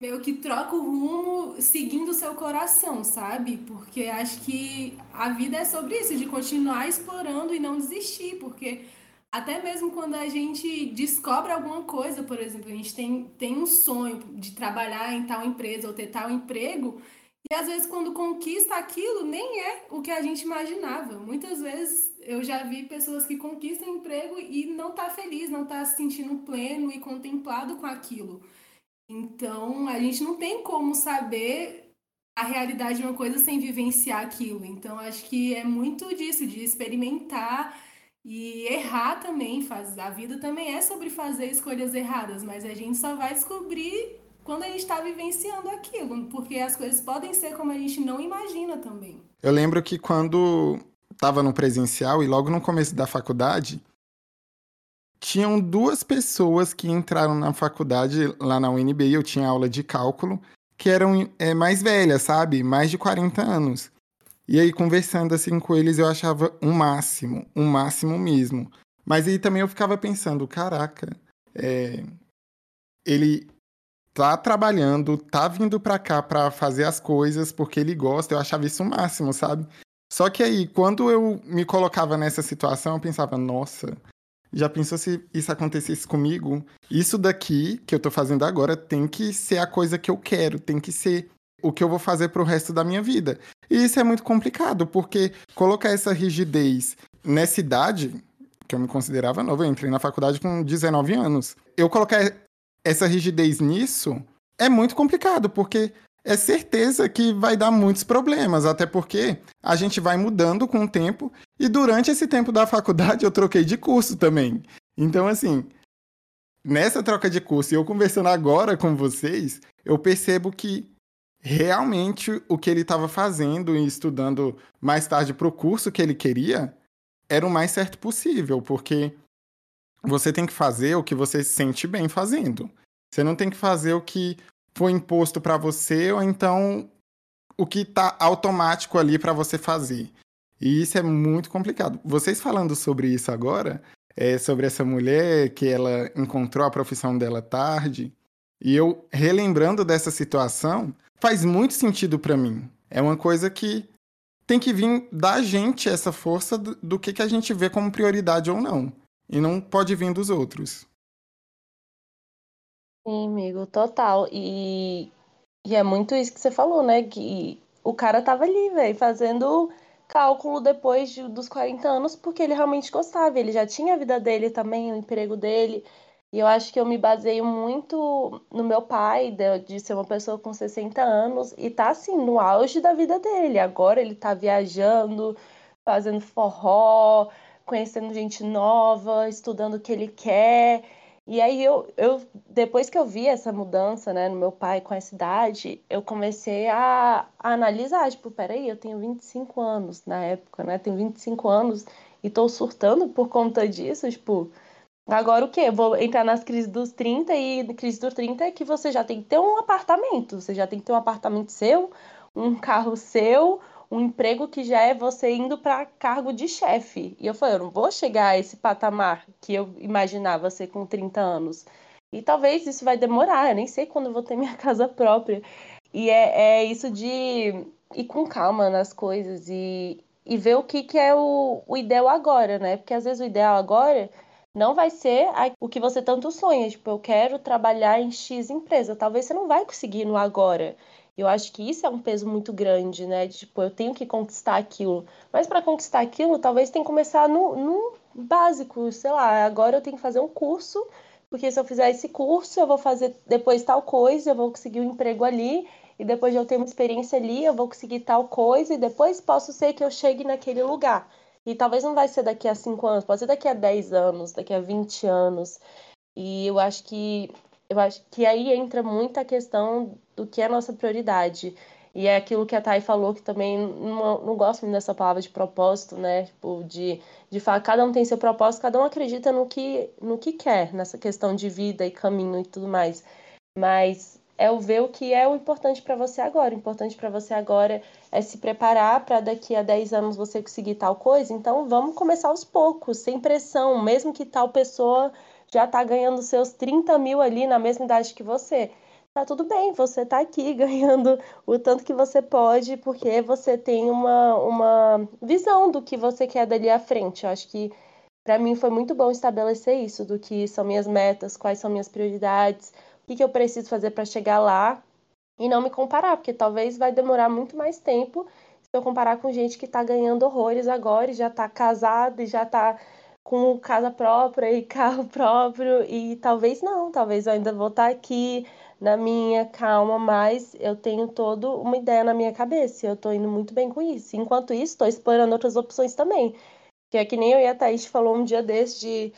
meio que troca o rumo seguindo o seu coração, sabe? Porque acho que a vida é sobre isso, de continuar explorando e não desistir, porque até mesmo quando a gente descobre alguma coisa, por exemplo, a gente tem, tem um sonho de trabalhar em tal empresa ou ter tal emprego, e às vezes quando conquista aquilo, nem é o que a gente imaginava. Muitas vezes eu já vi pessoas que conquistam emprego e não tá feliz, não tá se sentindo pleno e contemplado com aquilo. Então, a gente não tem como saber a realidade de uma coisa sem vivenciar aquilo. Então, acho que é muito disso, de experimentar e errar também, faz, a vida também é sobre fazer escolhas erradas, mas a gente só vai descobrir quando a gente está vivenciando aquilo, porque as coisas podem ser como a gente não imagina também. Eu lembro que quando estava no presencial e logo no começo da faculdade, tinham duas pessoas que entraram na faculdade lá na UNB, eu tinha aula de cálculo, que eram é, mais velhas, sabe? Mais de 40 anos. E aí, conversando assim com eles, eu achava um máximo, um máximo mesmo. Mas aí também eu ficava pensando, caraca, é... ele tá trabalhando, tá vindo pra cá pra fazer as coisas porque ele gosta, eu achava isso o máximo, sabe? Só que aí, quando eu me colocava nessa situação, eu pensava, nossa, já pensou se isso acontecesse comigo? Isso daqui que eu tô fazendo agora tem que ser a coisa que eu quero, tem que ser o que eu vou fazer pro resto da minha vida. E isso é muito complicado, porque colocar essa rigidez nessa idade, que eu me considerava novo, eu entrei na faculdade com 19 anos. Eu colocar essa rigidez nisso é muito complicado, porque é certeza que vai dar muitos problemas, até porque a gente vai mudando com o tempo e durante esse tempo da faculdade eu troquei de curso também. Então, assim, nessa troca de curso e eu conversando agora com vocês, eu percebo que realmente o que ele estava fazendo e estudando mais tarde para o curso que ele queria era o mais certo possível, porque você tem que fazer o que você se sente bem fazendo. Você não tem que fazer o que foi imposto para você ou então o que está automático ali para você fazer. E isso é muito complicado. Vocês falando sobre isso agora, é, sobre essa mulher que ela encontrou a profissão dela tarde, e eu relembrando dessa situação, faz muito sentido para mim. É uma coisa que tem que vir da gente essa força do, que, que a gente vê como prioridade ou não. E não pode vir dos outros. Sim, amigo, total. E, e é muito isso que você falou, né? Que o cara tava ali, velho, fazendo cálculo depois de, dos 40 anos, porque ele realmente gostava. Ele já tinha a vida dele também, o emprego dele. E eu acho que eu me baseio muito no meu pai, de, de, ser uma pessoa com 60 anos, e tá assim, no auge da vida dele. Agora ele tá viajando, fazendo forró, conhecendo gente nova, estudando o que ele quer. E aí eu, eu depois que eu vi essa mudança, né, no meu pai com essa idade, eu comecei a, a analisar, tipo, peraí, eu tenho 25 anos na época, né? Tenho 25 anos e tô surtando por conta disso, tipo, Agora o quê? Vou entrar nas crises dos 30 e crise dos 30 é que você já tem que ter um apartamento. Você já tem que ter um apartamento seu, um carro seu, um emprego que já é você indo para cargo de chefe. E eu falei, eu não vou chegar a esse patamar que eu imaginava ser com 30 anos. E talvez isso vai demorar, eu nem sei quando eu vou ter minha casa própria. E é, é isso de ir com calma nas coisas e, e ver o que, que é o, o ideal agora, né? Porque às vezes o ideal agora não vai ser o que você tanto sonha. Tipo, eu quero trabalhar em X empresa. Talvez você não vai conseguir no agora. Eu acho que isso é um peso muito grande, né? Tipo, eu tenho que conquistar aquilo. Mas para conquistar aquilo, talvez tenha que começar no, no básico, sei lá, agora eu tenho que fazer um curso, porque se eu fizer esse curso, eu vou fazer depois tal coisa, eu vou conseguir um emprego ali, e depois de eu ter uma experiência ali, eu vou conseguir tal coisa, e depois posso ser que eu chegue naquele lugar. E talvez não vai ser daqui a cinco anos, pode ser daqui a 10 anos, daqui a 20 anos. E eu acho que eu acho que aí entra muita questão do que é a nossa prioridade. E é aquilo que a Thay falou, que também não, não gosto muito dessa palavra de propósito, né? Tipo, de, de falar, cada um tem seu propósito, cada um acredita no que, no que quer, nessa questão de vida e caminho e tudo mais. Mas é o ver o que é o importante para você agora. O importante para você agora é se preparar para daqui a 10 anos você conseguir tal coisa. Então vamos começar aos poucos, sem pressão, mesmo que tal pessoa já está ganhando seus 30 mil ali na mesma idade que você tá tudo bem, você tá aqui ganhando o tanto que você pode, porque você tem uma, uma visão do que você quer dali à frente. Eu acho que para mim foi muito bom estabelecer isso, do que são minhas metas, quais são minhas prioridades, que, que eu preciso fazer para chegar lá e não me comparar, porque talvez vai demorar muito mais tempo se eu comparar com gente que está ganhando horrores agora e já está casada e já está com casa própria e carro próprio e talvez não, talvez eu ainda vou estar tá aqui na minha calma, mas eu tenho toda uma ideia na minha cabeça eu tô indo muito bem com isso. Enquanto isso, estou explorando outras opções também. Que é que nem eu e a Thaís falou um dia desse de,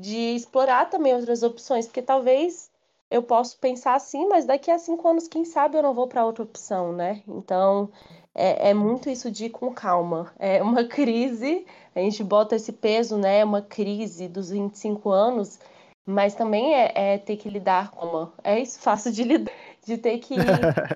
de explorar também outras opções, porque talvez eu possa pensar assim, mas daqui a cinco anos, quem sabe eu não vou para outra opção, né? Então, é, é, muito isso de ir com calma. É uma crise, a gente bota esse peso, né? Uma crise dos 25 anos, mas também é, é, ter que lidar com uma. É isso, fácil de lidar. De ter que.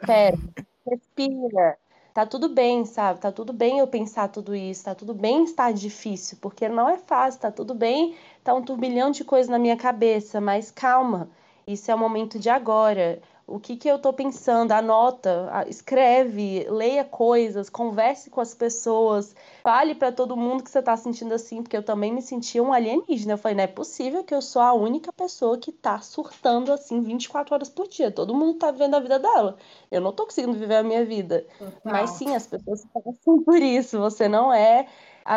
Pera, respira. Tá tudo bem, sabe? Tá tudo bem eu pensar tudo isso. Tá tudo bem estar difícil, porque não é fácil. Tá tudo bem, tá um turbilhão de coisas na minha cabeça, mas calma. Isso é o momento de agora o que, que eu estou pensando, anota, escreve, leia coisas, converse com as pessoas, fale para todo mundo que você está sentindo assim, porque eu também me sentia um alienígena. Eu falei, não é possível que eu sou a única pessoa que está surtando assim 24 horas por dia. Todo mundo está vivendo a vida dela. Eu não estou conseguindo viver a minha vida. Total. Mas sim, as pessoas passam por isso. Você não é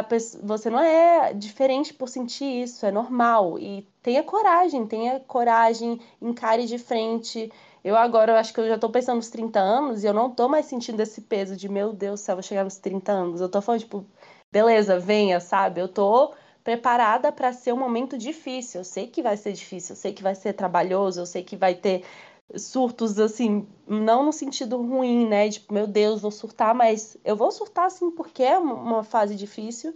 pessoa, você não é diferente por sentir isso, é normal. E tenha coragem, tenha coragem, encare de frente. Eu agora eu acho que eu já tô pensando nos 30 anos e eu não tô mais sentindo esse peso de, meu Deus do céu, vou chegar nos 30 anos. Eu tô falando, tipo, beleza, venha, sabe? Eu tô preparada para ser um momento difícil. Eu sei que vai ser difícil, eu sei que vai ser trabalhoso, eu sei que vai ter surtos assim, não no sentido ruim, né? Tipo, meu Deus, vou surtar, mas eu vou surtar assim porque é uma fase difícil,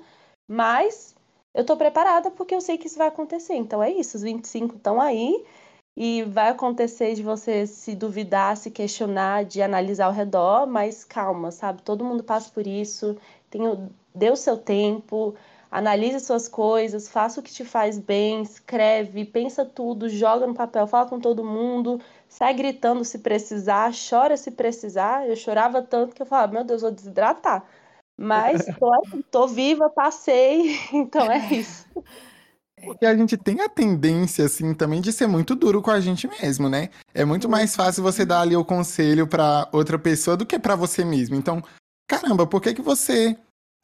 mas eu tô preparada porque eu sei que isso vai acontecer. Então é isso, os 25 estão aí e vai acontecer de você se duvidar, se questionar, de analisar ao redor, mas calma, sabe? Todo mundo passa por isso, tem, dê o seu tempo, analise suas coisas, faça o que te faz bem, escreve, pensa tudo, joga no papel, fala com todo mundo, sai gritando se precisar, chora se precisar. Eu chorava tanto que eu falava, meu Deus, vou desidratar. Mas tô, tô viva, passei, então é isso. Porque a gente tem a tendência, assim, também de ser muito duro com a gente mesmo, né? É muito mais fácil você dar ali o conselho para outra pessoa do que para você mesmo. Então, caramba, por que que você.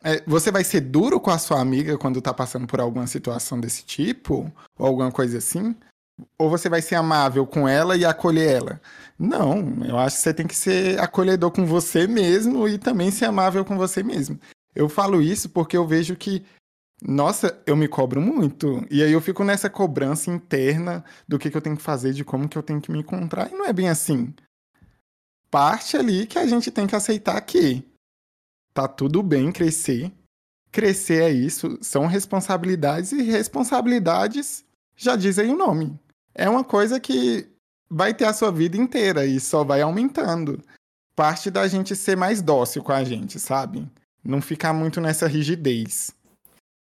É, você vai ser duro com a sua amiga quando tá passando por alguma situação desse tipo? Ou alguma coisa assim? Ou você vai ser amável com ela e acolher ela? Não, eu acho que você tem que ser acolhedor com você mesmo e também ser amável com você mesmo. Eu falo isso porque eu vejo que nossa, eu me cobro muito. E aí eu fico nessa cobrança interna do que, que eu tenho que fazer, de como que eu tenho que me encontrar. E não é bem assim. Parte ali que a gente tem que aceitar que tá tudo bem crescer. Crescer é isso, são responsabilidades e responsabilidades já diz aí o nome. É uma coisa que vai ter a sua vida inteira e só vai aumentando. Parte da gente ser mais dócil com a gente, sabe? Não ficar muito nessa rigidez.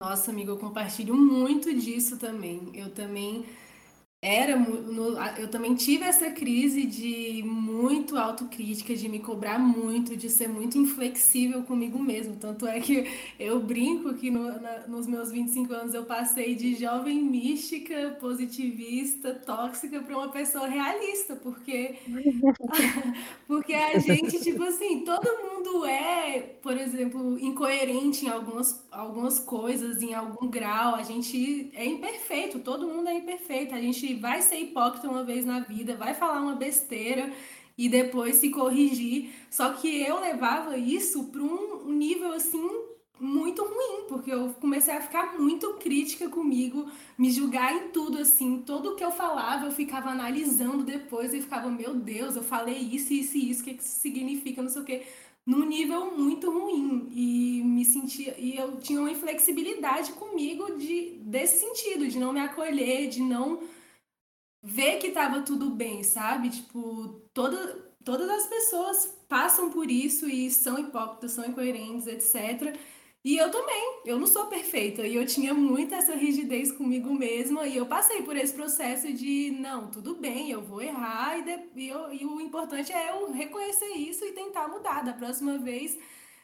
Nossa, amiga, eu compartilho muito disso também. Eu também era eu também tive essa crise de muito autocrítica, de me cobrar muito, de ser muito inflexível comigo mesmo. Tanto é que eu brinco que no, na, nos meus 25 anos eu passei de jovem mística, positivista, tóxica para uma pessoa realista, porque porque a gente, tipo assim, todo mundo é, por exemplo, incoerente em algumas, algumas coisas, em algum grau. A gente é imperfeito, todo mundo é imperfeito. A gente vai ser hipócrita uma vez na vida, vai falar uma besteira e depois se corrigir. Só que eu levava isso para um nível assim muito ruim, porque eu comecei a ficar muito crítica comigo, me julgar em tudo assim, tudo que eu falava, eu ficava analisando depois e ficava, meu Deus, eu falei isso, isso e isso, o que isso significa, não sei o quê num nível muito ruim e me sentia e eu tinha uma inflexibilidade comigo de desse sentido de não me acolher de não ver que tava tudo bem, sabe? Tipo, toda, todas as pessoas passam por isso e são hipócritas, são incoerentes, etc. E eu também, eu não sou perfeita e eu tinha muita essa rigidez comigo mesma e eu passei por esse processo de não, tudo bem, eu vou errar e, de, e, eu, e o importante é eu reconhecer isso e tentar mudar. Da próxima vez,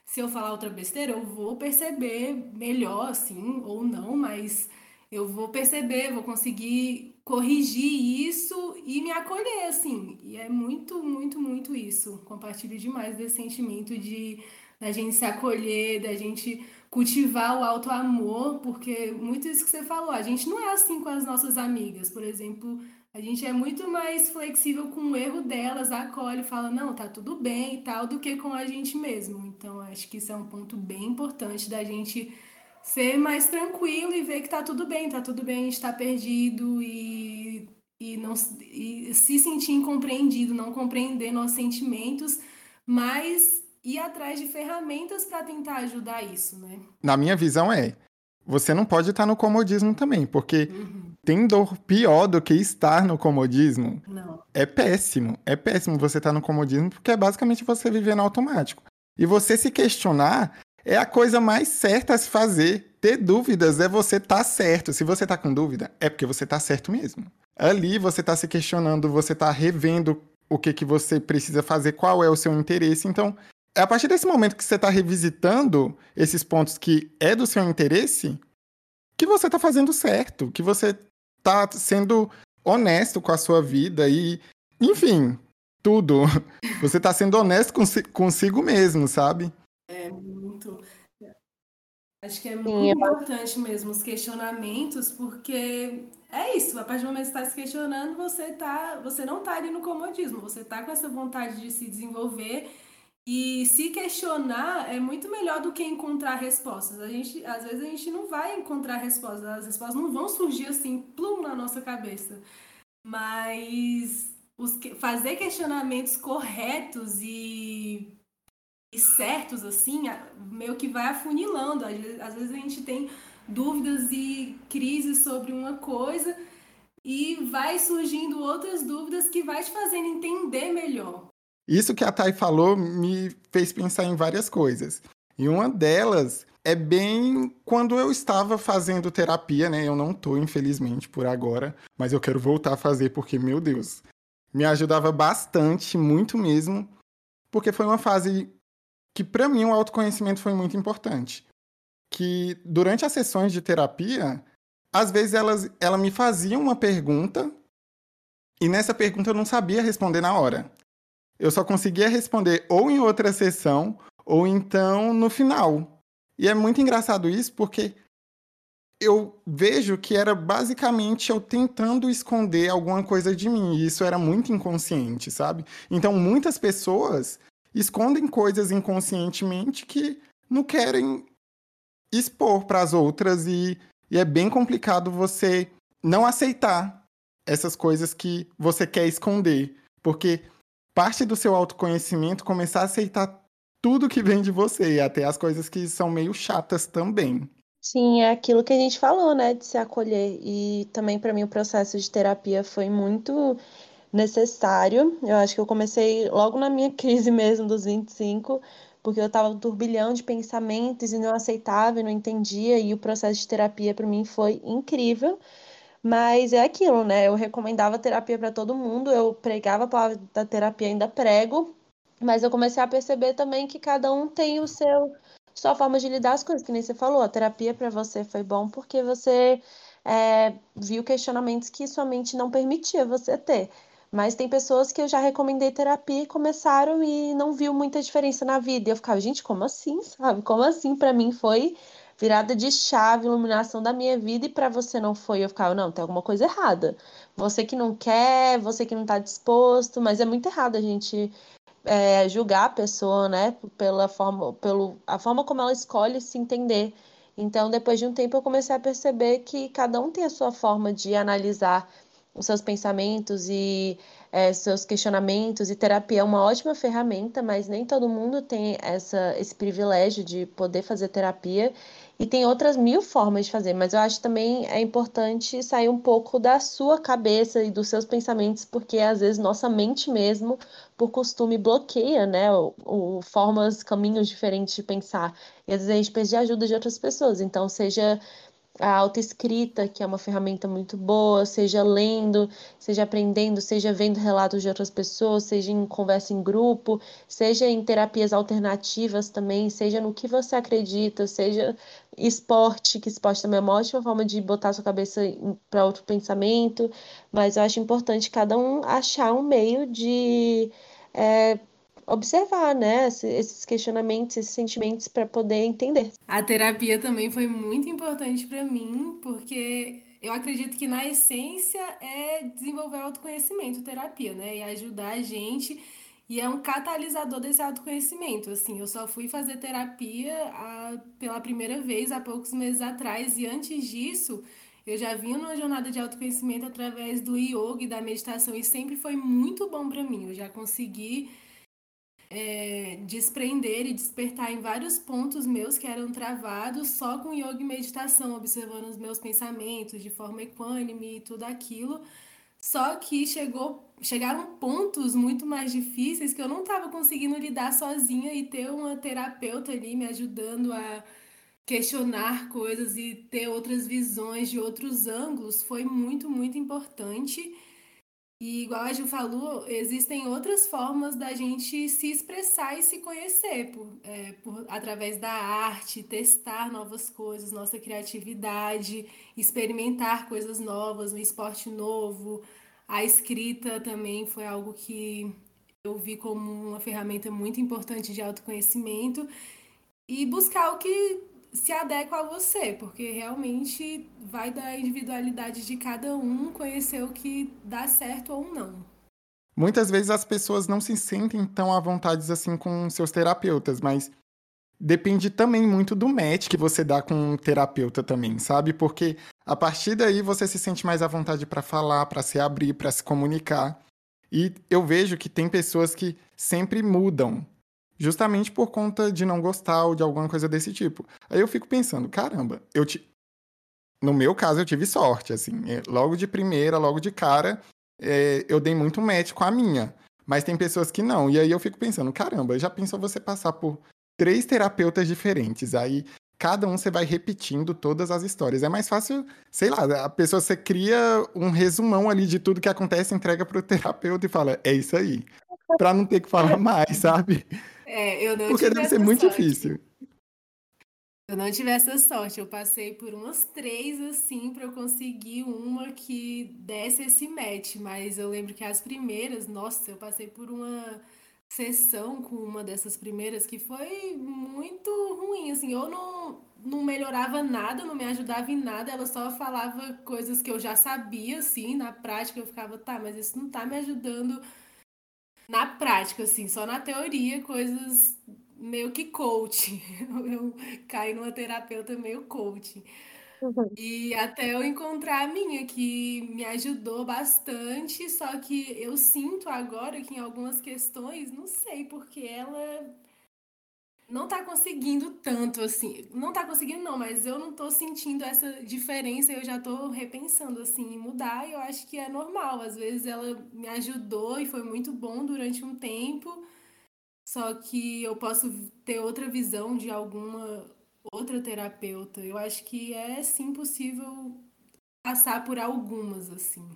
se eu falar outra besteira, eu vou perceber melhor, assim, ou não, mas eu vou perceber, vou conseguir corrigir isso e me acolher, assim. E é muito, muito, muito isso. Compartilho demais desse sentimento de da gente se acolher, da gente cultivar o alto amor, porque muito isso que você falou, a gente não é assim com as nossas amigas, por exemplo, a gente é muito mais flexível com o erro delas, acolhe, fala, não, tá tudo bem e tal, do que com a gente mesmo. Então, acho que isso é um ponto bem importante da gente ser mais tranquilo e ver que tá tudo bem, tá tudo bem, a gente tá perdido e, e, não, e se sentir incompreendido, não compreender nossos sentimentos, mas ir atrás de ferramentas para tentar ajudar isso, né? Na minha visão é, você não pode estar no comodismo também, porque uhum. tem dor pior do que estar no comodismo. Não. É péssimo, é péssimo você estar no comodismo, porque é basicamente você viver no automático. E você se questionar é a coisa mais certa a se fazer. Ter dúvidas é você estar tá certo. Se você está com dúvida, é porque você está certo mesmo. Ali você está se questionando, você está revendo o que, que você precisa fazer, qual é o seu interesse. Então, é a partir desse momento que você está revisitando esses pontos que é do seu interesse, que você está fazendo certo, que você está sendo honesto com a sua vida e, enfim, tudo. Você está sendo honesto consigo mesmo, sabe? É muito. Acho que é muito Sim, importante mesmo os questionamentos, porque é isso, a partir do momento que você está se questionando, você, tá, você não está ali no comodismo, você está com essa vontade de se desenvolver e se questionar é muito melhor do que encontrar respostas. A gente, às vezes a gente não vai encontrar respostas, as respostas não vão surgir assim, plum, na nossa cabeça. Mas os, fazer questionamentos corretos e e certos, assim, meio que vai afunilando. Às vezes, às vezes a gente tem dúvidas e crises sobre uma coisa e vai surgindo outras dúvidas que vai te fazendo entender melhor. Isso que a Thay falou me fez pensar em várias coisas. E uma delas é bem quando eu estava fazendo terapia, né? Eu não tô, infelizmente, por agora, mas eu quero voltar a fazer porque, meu Deus, me ajudava bastante, muito mesmo, porque foi uma fase que para mim o autoconhecimento foi muito importante. Que durante as sessões de terapia, às vezes elas, ela me fazia uma pergunta e nessa pergunta eu não sabia responder na hora. Eu só conseguia responder ou em outra sessão ou então no final. E é muito engraçado isso porque eu vejo que era basicamente eu tentando esconder alguma coisa de mim, e isso era muito inconsciente, sabe? Então muitas pessoas escondem coisas inconscientemente que não querem expor para as outras e, e é bem complicado você não aceitar essas coisas que você quer esconder, porque parte do seu autoconhecimento começar a aceitar tudo que vem de você, até as coisas que são meio chatas também. Sim, é aquilo que a gente falou, né, de se acolher. E também para mim o processo de terapia foi muito necessário. Eu acho que eu comecei logo na minha crise mesmo dos 25, porque eu estava um turbilhão de pensamentos e não aceitava, e não entendia, e o processo de terapia para mim foi incrível. Mas é aquilo, né? Eu recomendava terapia para todo mundo, eu pregava a palavra da terapia, ainda prego, mas eu comecei a perceber também que cada um tem o seu sua forma de lidar as coisas, que nem você falou, a terapia para você foi bom porque você é, viu questionamentos que sua mente não permitia você ter. Mas tem pessoas que eu já recomendei terapia e começaram e não viu muita diferença na vida. E eu ficava, gente, como assim, sabe? Como assim? Para mim foi virada de chave, iluminação da minha vida e para você não foi. Eu ficava, não, tem alguma coisa errada. Você que não quer, você que não tá disposto, mas é muito errado a gente é, julgar a pessoa, né, pela forma, pelo, a forma como ela escolhe se entender. Então, depois de um tempo, eu comecei a perceber que cada um tem a sua forma de analisar os seus pensamentos e é, seus questionamentos. E terapia é uma ótima ferramenta, mas nem todo mundo tem essa, esse privilégio de poder fazer terapia. E tem outras mil formas de fazer, mas eu acho também é importante sair um pouco da sua cabeça e dos seus pensamentos, porque às vezes nossa mente mesmo, por costume, bloqueia, né, o, o formas, caminhos diferentes de pensar. E às vezes a gente precisa de ajuda de outras pessoas. Então, seja a autoescrita, que é uma ferramenta muito boa, seja lendo, seja aprendendo, seja vendo relatos de outras pessoas, seja em conversa em grupo, seja em terapias alternativas também, seja no que você acredita, seja esporte, que esporte também é uma ótima forma de botar sua cabeça para outro pensamento, mas eu acho importante cada um achar um meio de é, observar, né, esses questionamentos, esses sentimentos para poder entender. A terapia também foi muito importante para mim, porque eu acredito que na essência é desenvolver autoconhecimento, terapia, né, e ajudar a gente e é um catalisador desse autoconhecimento. Assim, eu só fui fazer terapia a, pela primeira vez há poucos meses atrás e antes disso eu já vinha numa jornada de autoconhecimento através do yoga e da meditação e sempre foi muito bom para mim. Eu já consegui é, desprender e despertar em vários pontos meus que eram travados só com yoga e meditação, observando os meus pensamentos de forma equânime e tudo aquilo. Só que chegou, chegaram pontos muito mais difíceis que eu não estava conseguindo lidar sozinha e ter uma terapeuta ali me ajudando a questionar coisas e ter outras visões de outros ângulos foi muito, muito importante. E igual a Ju falou, existem outras formas da gente se expressar e se conhecer por, é, por, através da arte, testar novas coisas, nossa criatividade, experimentar coisas novas, um esporte novo. A escrita também foi algo que eu vi como uma ferramenta muito importante de autoconhecimento e buscar o que se adequa a você, porque realmente vai da individualidade de cada um conhecer o que dá certo ou não. Muitas vezes as pessoas não se sentem tão à vontade assim com seus terapeutas, mas depende também muito do match que você dá com o terapeuta também, sabe? Porque a partir daí você se sente mais à vontade para falar, para se abrir, para se comunicar. E eu vejo que tem pessoas que sempre mudam justamente por conta de não gostar ou de alguma coisa desse tipo. Aí eu fico pensando, caramba, eu te... no meu caso eu tive sorte, assim, é, logo de primeira, logo de cara, é, eu dei muito match com a minha. Mas tem pessoas que não. E aí eu fico pensando, caramba, já pensou você passar por três terapeutas diferentes? Aí cada um você vai repetindo todas as histórias. É mais fácil, sei lá, a pessoa você cria um resumão ali de tudo que acontece, entrega pro terapeuta e fala, é isso aí. Pra não ter que falar mais, sabe? É, eu não Porque deve ser muito sorte. difícil. Eu não tive essa sorte. Eu passei por umas três assim para eu conseguir uma que desse esse match. Mas eu lembro que as primeiras, nossa, eu passei por uma sessão com uma dessas primeiras que foi muito ruim. Assim, eu não, não melhorava nada, não me ajudava em nada. Ela só falava coisas que eu já sabia, assim, na prática. Eu ficava, tá, mas isso não tá me ajudando na prática, assim, só na teoria, coisas meio que coach. Eu, caí numa terapeuta meio coach. Uhum. E até eu encontrar a minha, que me ajudou bastante, só que eu sinto agora que em algumas questões, não sei, porque ela não tá conseguindo tanto assim. Não tá conseguindo, não, mas eu não tô sentindo essa diferença. Eu já tô repensando assim em mudar. E eu acho que é normal. Às vezes ela me ajudou e foi muito bom durante um tempo. Só que eu posso ter outra visão de alguma outra terapeuta. Eu acho que é sim possível passar por algumas, assim.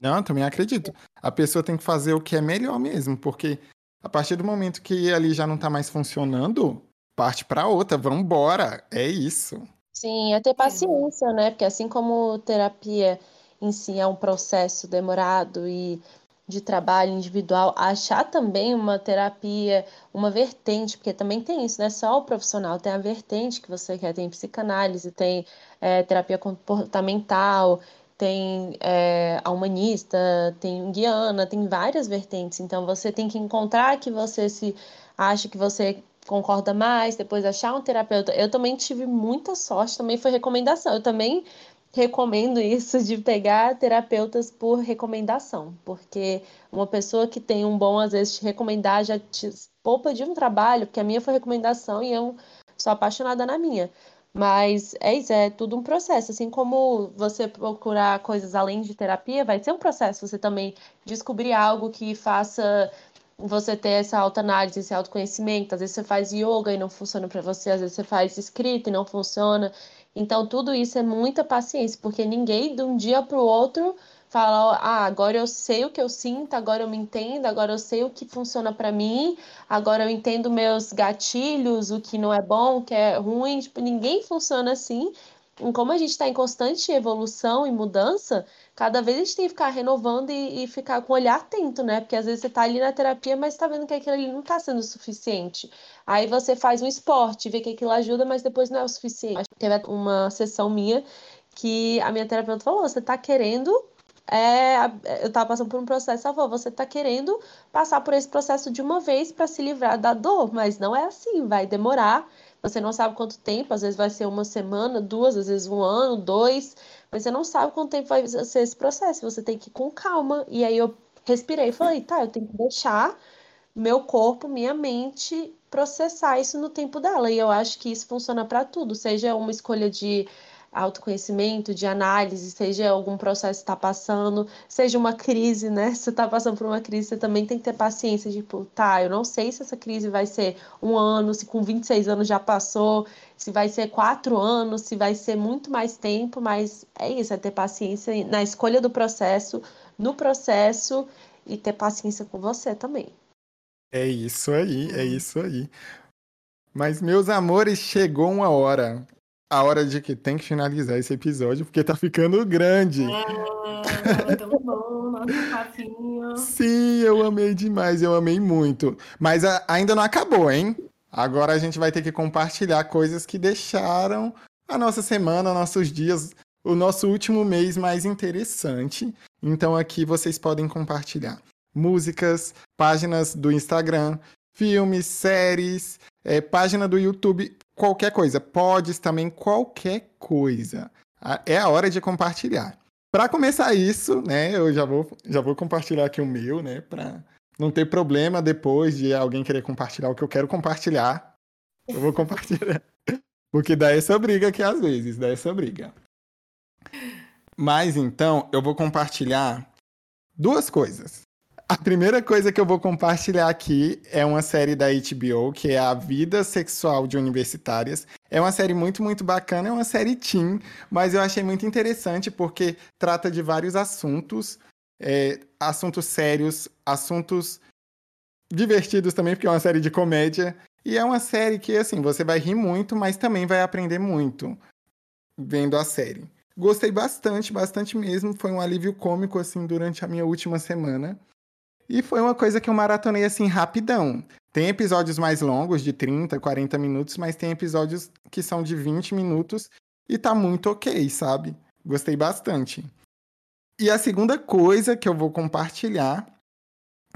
Não, também acredito. A pessoa tem que fazer o que é melhor mesmo, porque a partir do momento que ali já não tá mais funcionando, parte para outra, vambora. É isso. Sim, é ter paciência, né? Porque assim como terapia em si é um processo demorado e de trabalho individual, achar também uma terapia, uma vertente, porque também tem isso, não é só o profissional, tem a vertente que você quer, tem psicanálise, tem é, terapia comportamental, tem é, a humanista, tem guiana, tem várias vertentes. Então você tem que encontrar que você se acha que você concorda mais, depois achar um terapeuta. Eu também tive muita sorte, também foi recomendação. Eu também recomendo isso de pegar terapeutas por recomendação, porque uma pessoa que tem um bom, às vezes, te recomendar já te poupa de um trabalho, porque a minha foi recomendação e eu sou apaixonada na minha. Mas é isso, é tudo um processo. Assim como você procurar coisas além de terapia, vai ser um processo você também descobrir algo que faça você ter essa autoanálise, esse autoconhecimento. Às vezes você faz yoga e não funciona para você, às vezes você faz escrita e não funciona. Então, tudo isso é muita paciência, porque ninguém de um dia para o outro fala, ah, agora eu sei o que eu sinto, agora eu me entendo, agora eu sei o que funciona para mim, agora eu entendo meus gatilhos, o que não é bom, o que é ruim, tipo, ninguém funciona assim. E como a gente está em constante evolução e mudança, cada vez a gente tem que ficar renovando e, e ficar com o olhar atento, né? Porque às vezes você está ali na terapia, mas está vendo que aquilo ali não está sendo suficiente. Aí você faz um esporte, vê que aquilo ajuda, mas depois não é o suficiente. Teve uma sessão minha que a minha terapeuta falou: você está querendo é, eu estava passando por um processo, falou, você está querendo passar por esse processo de uma vez para se livrar da dor, mas não é assim, vai demorar, você não sabe quanto tempo, às vezes vai ser uma semana, duas, às vezes um ano, dois, mas você não sabe quanto tempo vai ser esse processo, você tem que ir com calma. E aí eu respirei e falei, tá, eu tenho que deixar meu corpo, minha mente processar isso no tempo dela. E eu acho que isso funciona para tudo, seja uma escolha de autoconhecimento, de análise, seja algum processo que está passando, seja uma crise, né? Se você está passando por uma crise, você também tem que ter paciência, tipo, tá, eu não sei se essa crise vai ser um ano, se com 26 anos já passou, se vai ser quatro anos, se vai ser muito mais tempo, mas é isso, é ter paciência na escolha do processo, no processo e ter paciência com você também. É isso aí, é isso aí. Mas, meus amores, chegou uma hora a hora de que tem que finalizar esse episódio, porque tá ficando grande. Tão bom, nosso papinho. Sim, eu amei demais, eu amei muito. Mas a, ainda não acabou, hein? Agora a gente vai ter que compartilhar coisas que deixaram a nossa semana, nossos dias, o nosso último mês mais interessante. Então aqui vocês podem compartilhar músicas, páginas do Instagram, filmes, séries, é, página do YouTube, qualquer coisa. Podes também, qualquer coisa. É a hora de compartilhar. Para começar isso, né, eu já vou, já vou compartilhar aqui o meu, né, para não ter problema depois de alguém querer compartilhar o que eu quero compartilhar. Eu vou compartilhar. Porque dá essa briga aqui às vezes, dá essa briga. Mas então, eu vou compartilhar duas coisas. A primeira coisa que eu vou compartilhar aqui é uma série da HBO, que é A Vida Sexual de Universitárias. É uma série muito, muito bacana, é uma série teen, mas eu achei muito interessante porque trata de vários assuntos, é, assuntos sérios, assuntos divertidos também, porque é uma série de comédia. E é uma série que, assim, você vai rir muito, mas também vai aprender muito vendo a série. Gostei bastante, bastante mesmo. Foi um alívio cômico, assim, durante a minha última semana. E foi uma coisa que eu maratonei assim rapidão. Tem episódios mais longos, de 30, 40 minutos, mas tem episódios que são de 20 minutos e tá muito ok, sabe? Gostei bastante. E a segunda coisa que eu vou compartilhar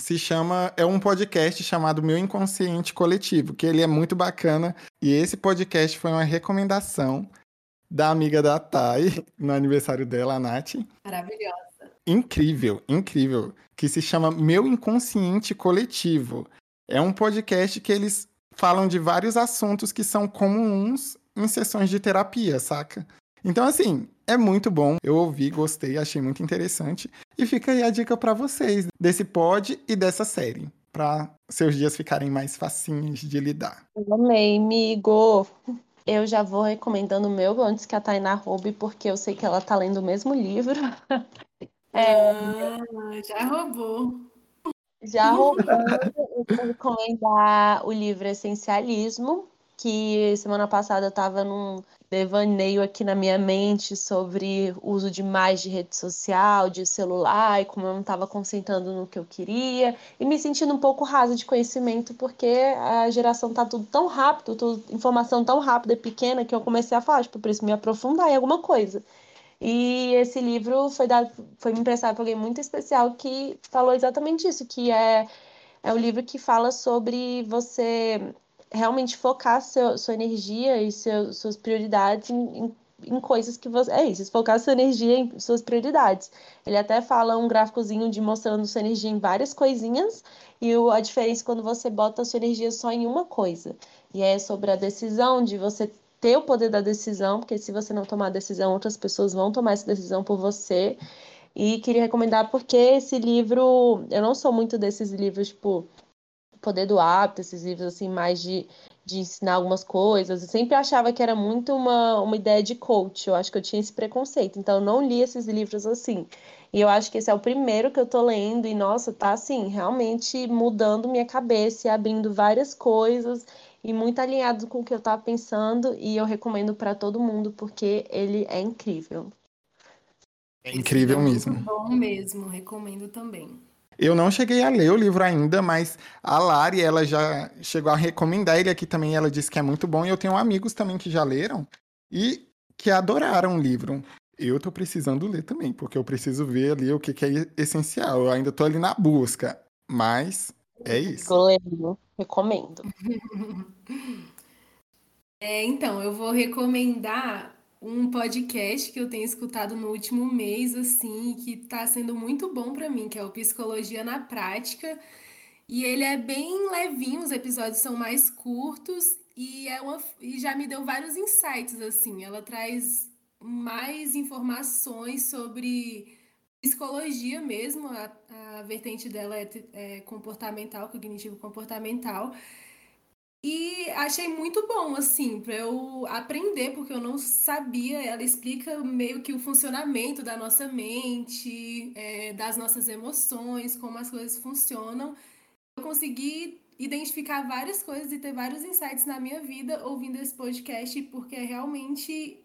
se chama é um podcast chamado Meu Inconsciente Coletivo, que ele é muito bacana e esse podcast foi uma recomendação da amiga da Thay no aniversário dela, a Nath. Maravilhosa incrível, incrível, que se chama Meu Inconsciente Coletivo. É um podcast que eles falam de vários assuntos que são comuns em sessões de terapia, saca? Então, assim, é muito bom. Eu ouvi, gostei, achei muito interessante. E fica aí a dica para vocês desse pod e dessa série, para seus dias ficarem mais facinhos de lidar. Eu amei, amigo. eu já vou recomendando o meu antes que a Tainá roube, porque eu sei que ela tá lendo o mesmo livro. É, ah, já roubou. Já roubou. eu vou recomendar o livro Essencialismo, que semana passada eu estava num devaneio aqui na minha mente sobre uso demais de rede social, de celular, e como eu não estava concentrando no que eu queria, e me sentindo um pouco rasa de conhecimento, porque a geração tá tudo tão rápido, tudo, informação tão rápida e pequena, que eu comecei a falar, tipo, preciso me aprofundar em alguma coisa. E esse livro foi dado, foi me emprestado por alguém muito especial que falou exatamente isso, que é, é o livro que fala sobre você realmente focar seu, sua energia e seu, suas prioridades em, em, em, coisas que você. É isso, focar sua energia em suas prioridades. Ele até fala um gráficozinho de mostrando sua energia em várias coisinhas e o, a diferença quando você bota sua energia só em uma coisa. E é sobre a decisão de você ter o poder da decisão, porque se você não tomar a decisão, outras pessoas vão tomar essa decisão por você. E queria recomendar porque esse livro, eu não sou muito desses livros, tipo, Poder do Hábito, esses livros assim, mais de, de ensinar algumas coisas. Eu sempre achava que era muito uma, uma ideia de coach. Eu acho que eu tinha esse preconceito. Então, eu não li esses livros assim. E eu acho que esse é o primeiro que eu tô lendo. E, nossa, tá assim, realmente mudando minha cabeça e abrindo várias coisas. E muito alinhado com o que eu tava pensando. E eu recomendo para todo mundo, porque ele é incrível. É incrível mesmo. Bom mesmo, recomendo também. Eu não cheguei a ler o livro ainda, mas a Lari, ela já chegou a recomendar ele aqui também. Ela disse que é muito bom. E eu tenho amigos também que já leram e que adoraram o livro. Eu tô precisando ler também, porque eu preciso ver ali o que, que é essencial. Eu ainda tô ali na busca, mas é isso. Tô lendo, recomendo. É, então, eu vou recomendar um podcast que eu tenho escutado no último mês, assim, que está sendo muito bom para mim, que é o Psicologia na Prática. E ele é bem levinho, os episódios são mais curtos e, é uma, e já me deu vários insights, assim. Ela traz mais informações sobre psicologia mesmo, a, a vertente dela é, é comportamental, cognitivo-comportamental. E achei muito bom, assim, para eu aprender, porque eu não sabia. Ela explica meio que o funcionamento da nossa mente, é, das nossas emoções, como as coisas funcionam. Eu consegui identificar várias coisas e ter vários insights na minha vida ouvindo esse podcast, porque é realmente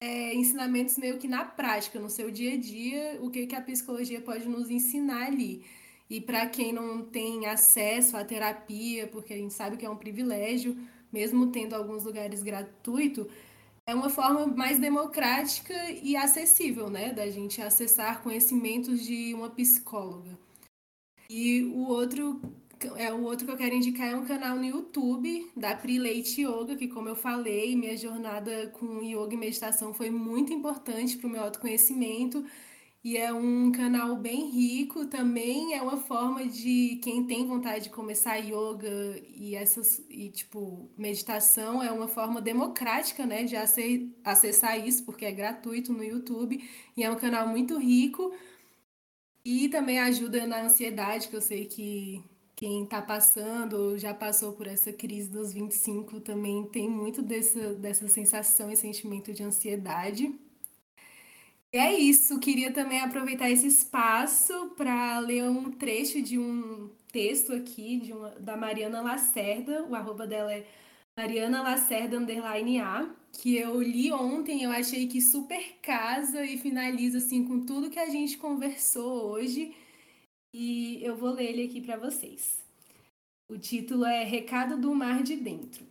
é, ensinamentos meio que na prática, no seu dia a dia, o que, que a psicologia pode nos ensinar ali. E para quem não tem acesso à terapia, porque a gente sabe que é um privilégio, mesmo tendo alguns lugares gratuito, é uma forma mais democrática e acessível, né, da gente acessar conhecimentos de uma psicóloga. E o outro é o outro que eu quero indicar é um canal no YouTube da Pri Leite Yoga, que como eu falei, minha jornada com yoga e meditação foi muito importante para o meu autoconhecimento e é um canal bem rico também, é uma forma de quem tem vontade de começar yoga e essas e tipo meditação é uma forma democrática, né, de acessar isso porque é gratuito no YouTube e é um canal muito rico. E também ajuda na ansiedade, que eu sei que quem está passando ou já passou por essa crise dos 25 também tem muito dessa, dessa sensação e sentimento de ansiedade. E é isso, queria também aproveitar esse espaço para ler um trecho de um texto aqui de uma, da Mariana Lacerda, o arroba dela é Mariana Lacerda underline A, que eu li ontem, eu achei que super casa e finaliza assim com tudo que a gente conversou hoje. E eu vou ler ele aqui para vocês. O título é Recado do Mar de Dentro.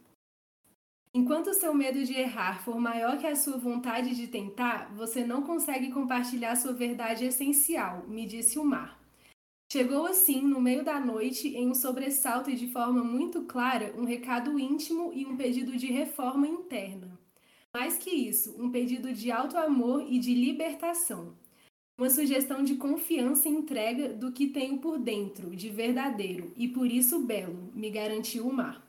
Enquanto seu medo de errar for maior que a sua vontade de tentar, você não consegue compartilhar sua verdade essencial, me disse o mar. Chegou assim, no meio da noite, em um sobressalto e de forma muito clara, um recado íntimo e um pedido de reforma interna. Mais que isso, um pedido de alto amor e de libertação. Uma sugestão de confiança e entrega do que tenho por dentro, de verdadeiro, e por isso belo, me garantiu o mar.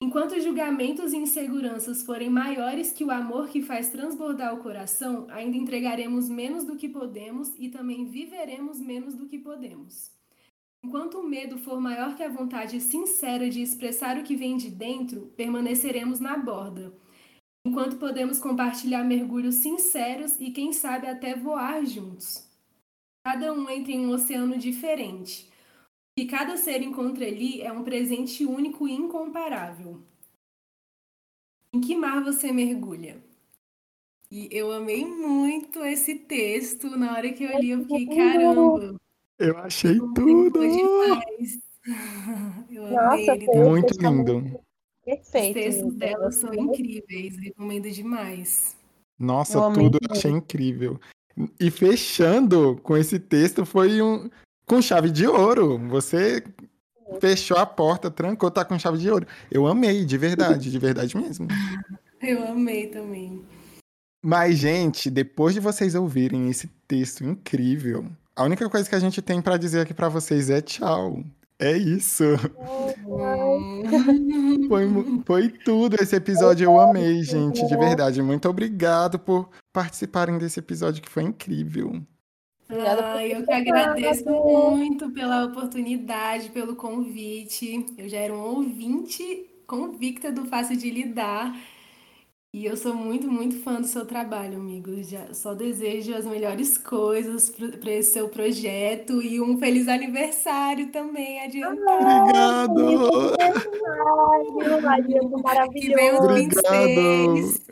Enquanto julgamentos e inseguranças forem maiores que o amor que faz transbordar o coração, ainda entregaremos menos do que podemos e também viveremos menos do que podemos. Enquanto o medo for maior que a vontade sincera de expressar o que vem de dentro, permaneceremos na borda. Enquanto podemos compartilhar mergulhos sinceros e, quem sabe, até voar juntos. Cada um entra em um oceano diferente. O que cada ser encontra ali é um presente único e incomparável. Em que mar você mergulha? E eu amei muito esse texto. Na hora que eu li, eu fiquei, caramba. Eu achei tudo. Demais. Eu Nossa, amei. foi- Muito Tá lindo. Os Perfeito. textos dela são incríveis. Recomendo demais. Nossa, Eu tudo eu achei incrível. E fechando com esse texto foi um com chave de ouro. Você fechou a porta, trancou, tá com chave de ouro. Eu amei, de verdade, de verdade mesmo. Eu amei também. Mas, gente, depois de vocês ouvirem esse texto incrível, a única coisa que a gente tem pra dizer aqui pra vocês é tchau. É isso. Foi, foi tudo esse episódio, eu amei, gente, de verdade. Muito obrigado por participarem desse episódio que foi incrível. Obrigada por Ai, eu que agradeço muito pela oportunidade, pelo convite. Eu já era um ouvinte convicta do Fácil de Lidar. E eu sou muito, muito fã do seu trabalho, amigo. Já só desejo as melhores coisas para esse seu projeto e um feliz aniversário também, adiantado. Obrigado! Ai, Maria, Que maravilhoso. vem os Obrigado. 26.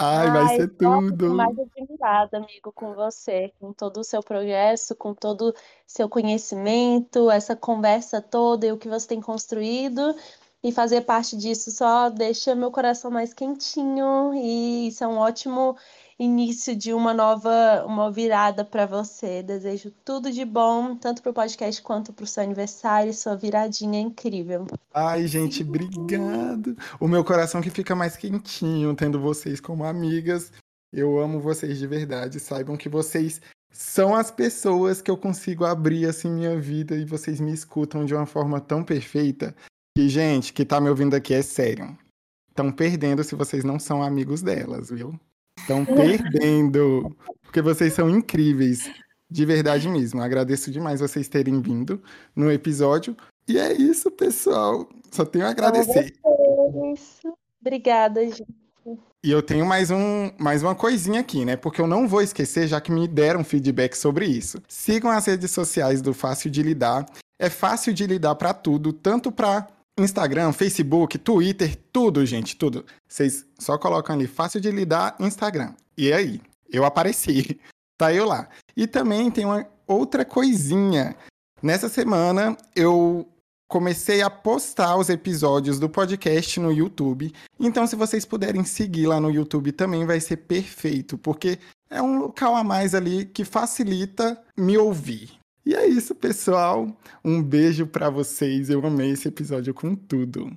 Ai, vai ser tudo. mais admirada, amigo, com você, com todo o seu progresso, com todo o seu conhecimento, essa conversa toda e o que você tem construído. E fazer parte disso só deixa meu coração mais quentinho. E isso é um ótimo início de uma nova, uma virada para você. Desejo tudo de bom, tanto para o podcast quanto para o seu aniversário. Sua viradinha é incrível. Ai, gente, obrigado. O meu coração que fica mais quentinho tendo vocês como amigas. Eu amo vocês de verdade. Saibam que vocês são as pessoas que eu consigo abrir assim minha vida e vocês me escutam de uma forma tão perfeita gente, que tá me ouvindo aqui é sério. Estão perdendo se vocês não são amigos delas, viu? Estão perdendo. Porque vocês são incríveis. De verdade mesmo. Agradeço demais vocês terem vindo no episódio. E é isso, pessoal. Só tenho a agradecer. Obrigada, gente. E eu tenho mais, um, mais uma coisinha aqui, né? Porque eu não vou esquecer, já que me deram feedback sobre isso. Sigam as redes sociais do Fácil de Lidar. É fácil de lidar para tudo, tanto para Instagram, Facebook, Twitter, tudo, gente, tudo. Vocês só colocam ali Fácil de Lidar Instagram. E aí, eu apareci. Tá eu lá. E também tem uma outra coisinha. Nessa semana eu comecei a postar os episódios do podcast no YouTube. Então, se vocês puderem seguir lá no YouTube também vai ser perfeito, porque é um local a mais ali que facilita me ouvir. E é isso, pessoal. Um beijo pra vocês. Eu amei esse episódio com tudo.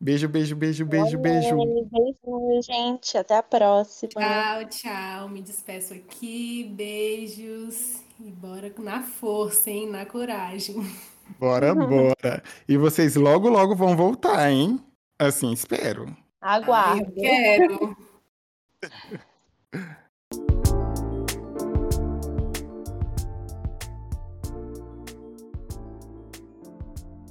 Beijo, beijo, beijo, beijo, beijo. Beijinho, gente. Até a próxima. Tchau, tchau. Me despeço aqui. Beijos. E bora na força, hein? Na coragem. Bora, bora. E vocês logo, logo vão voltar, hein? Assim, espero. Ai, Aguardo. eu quero.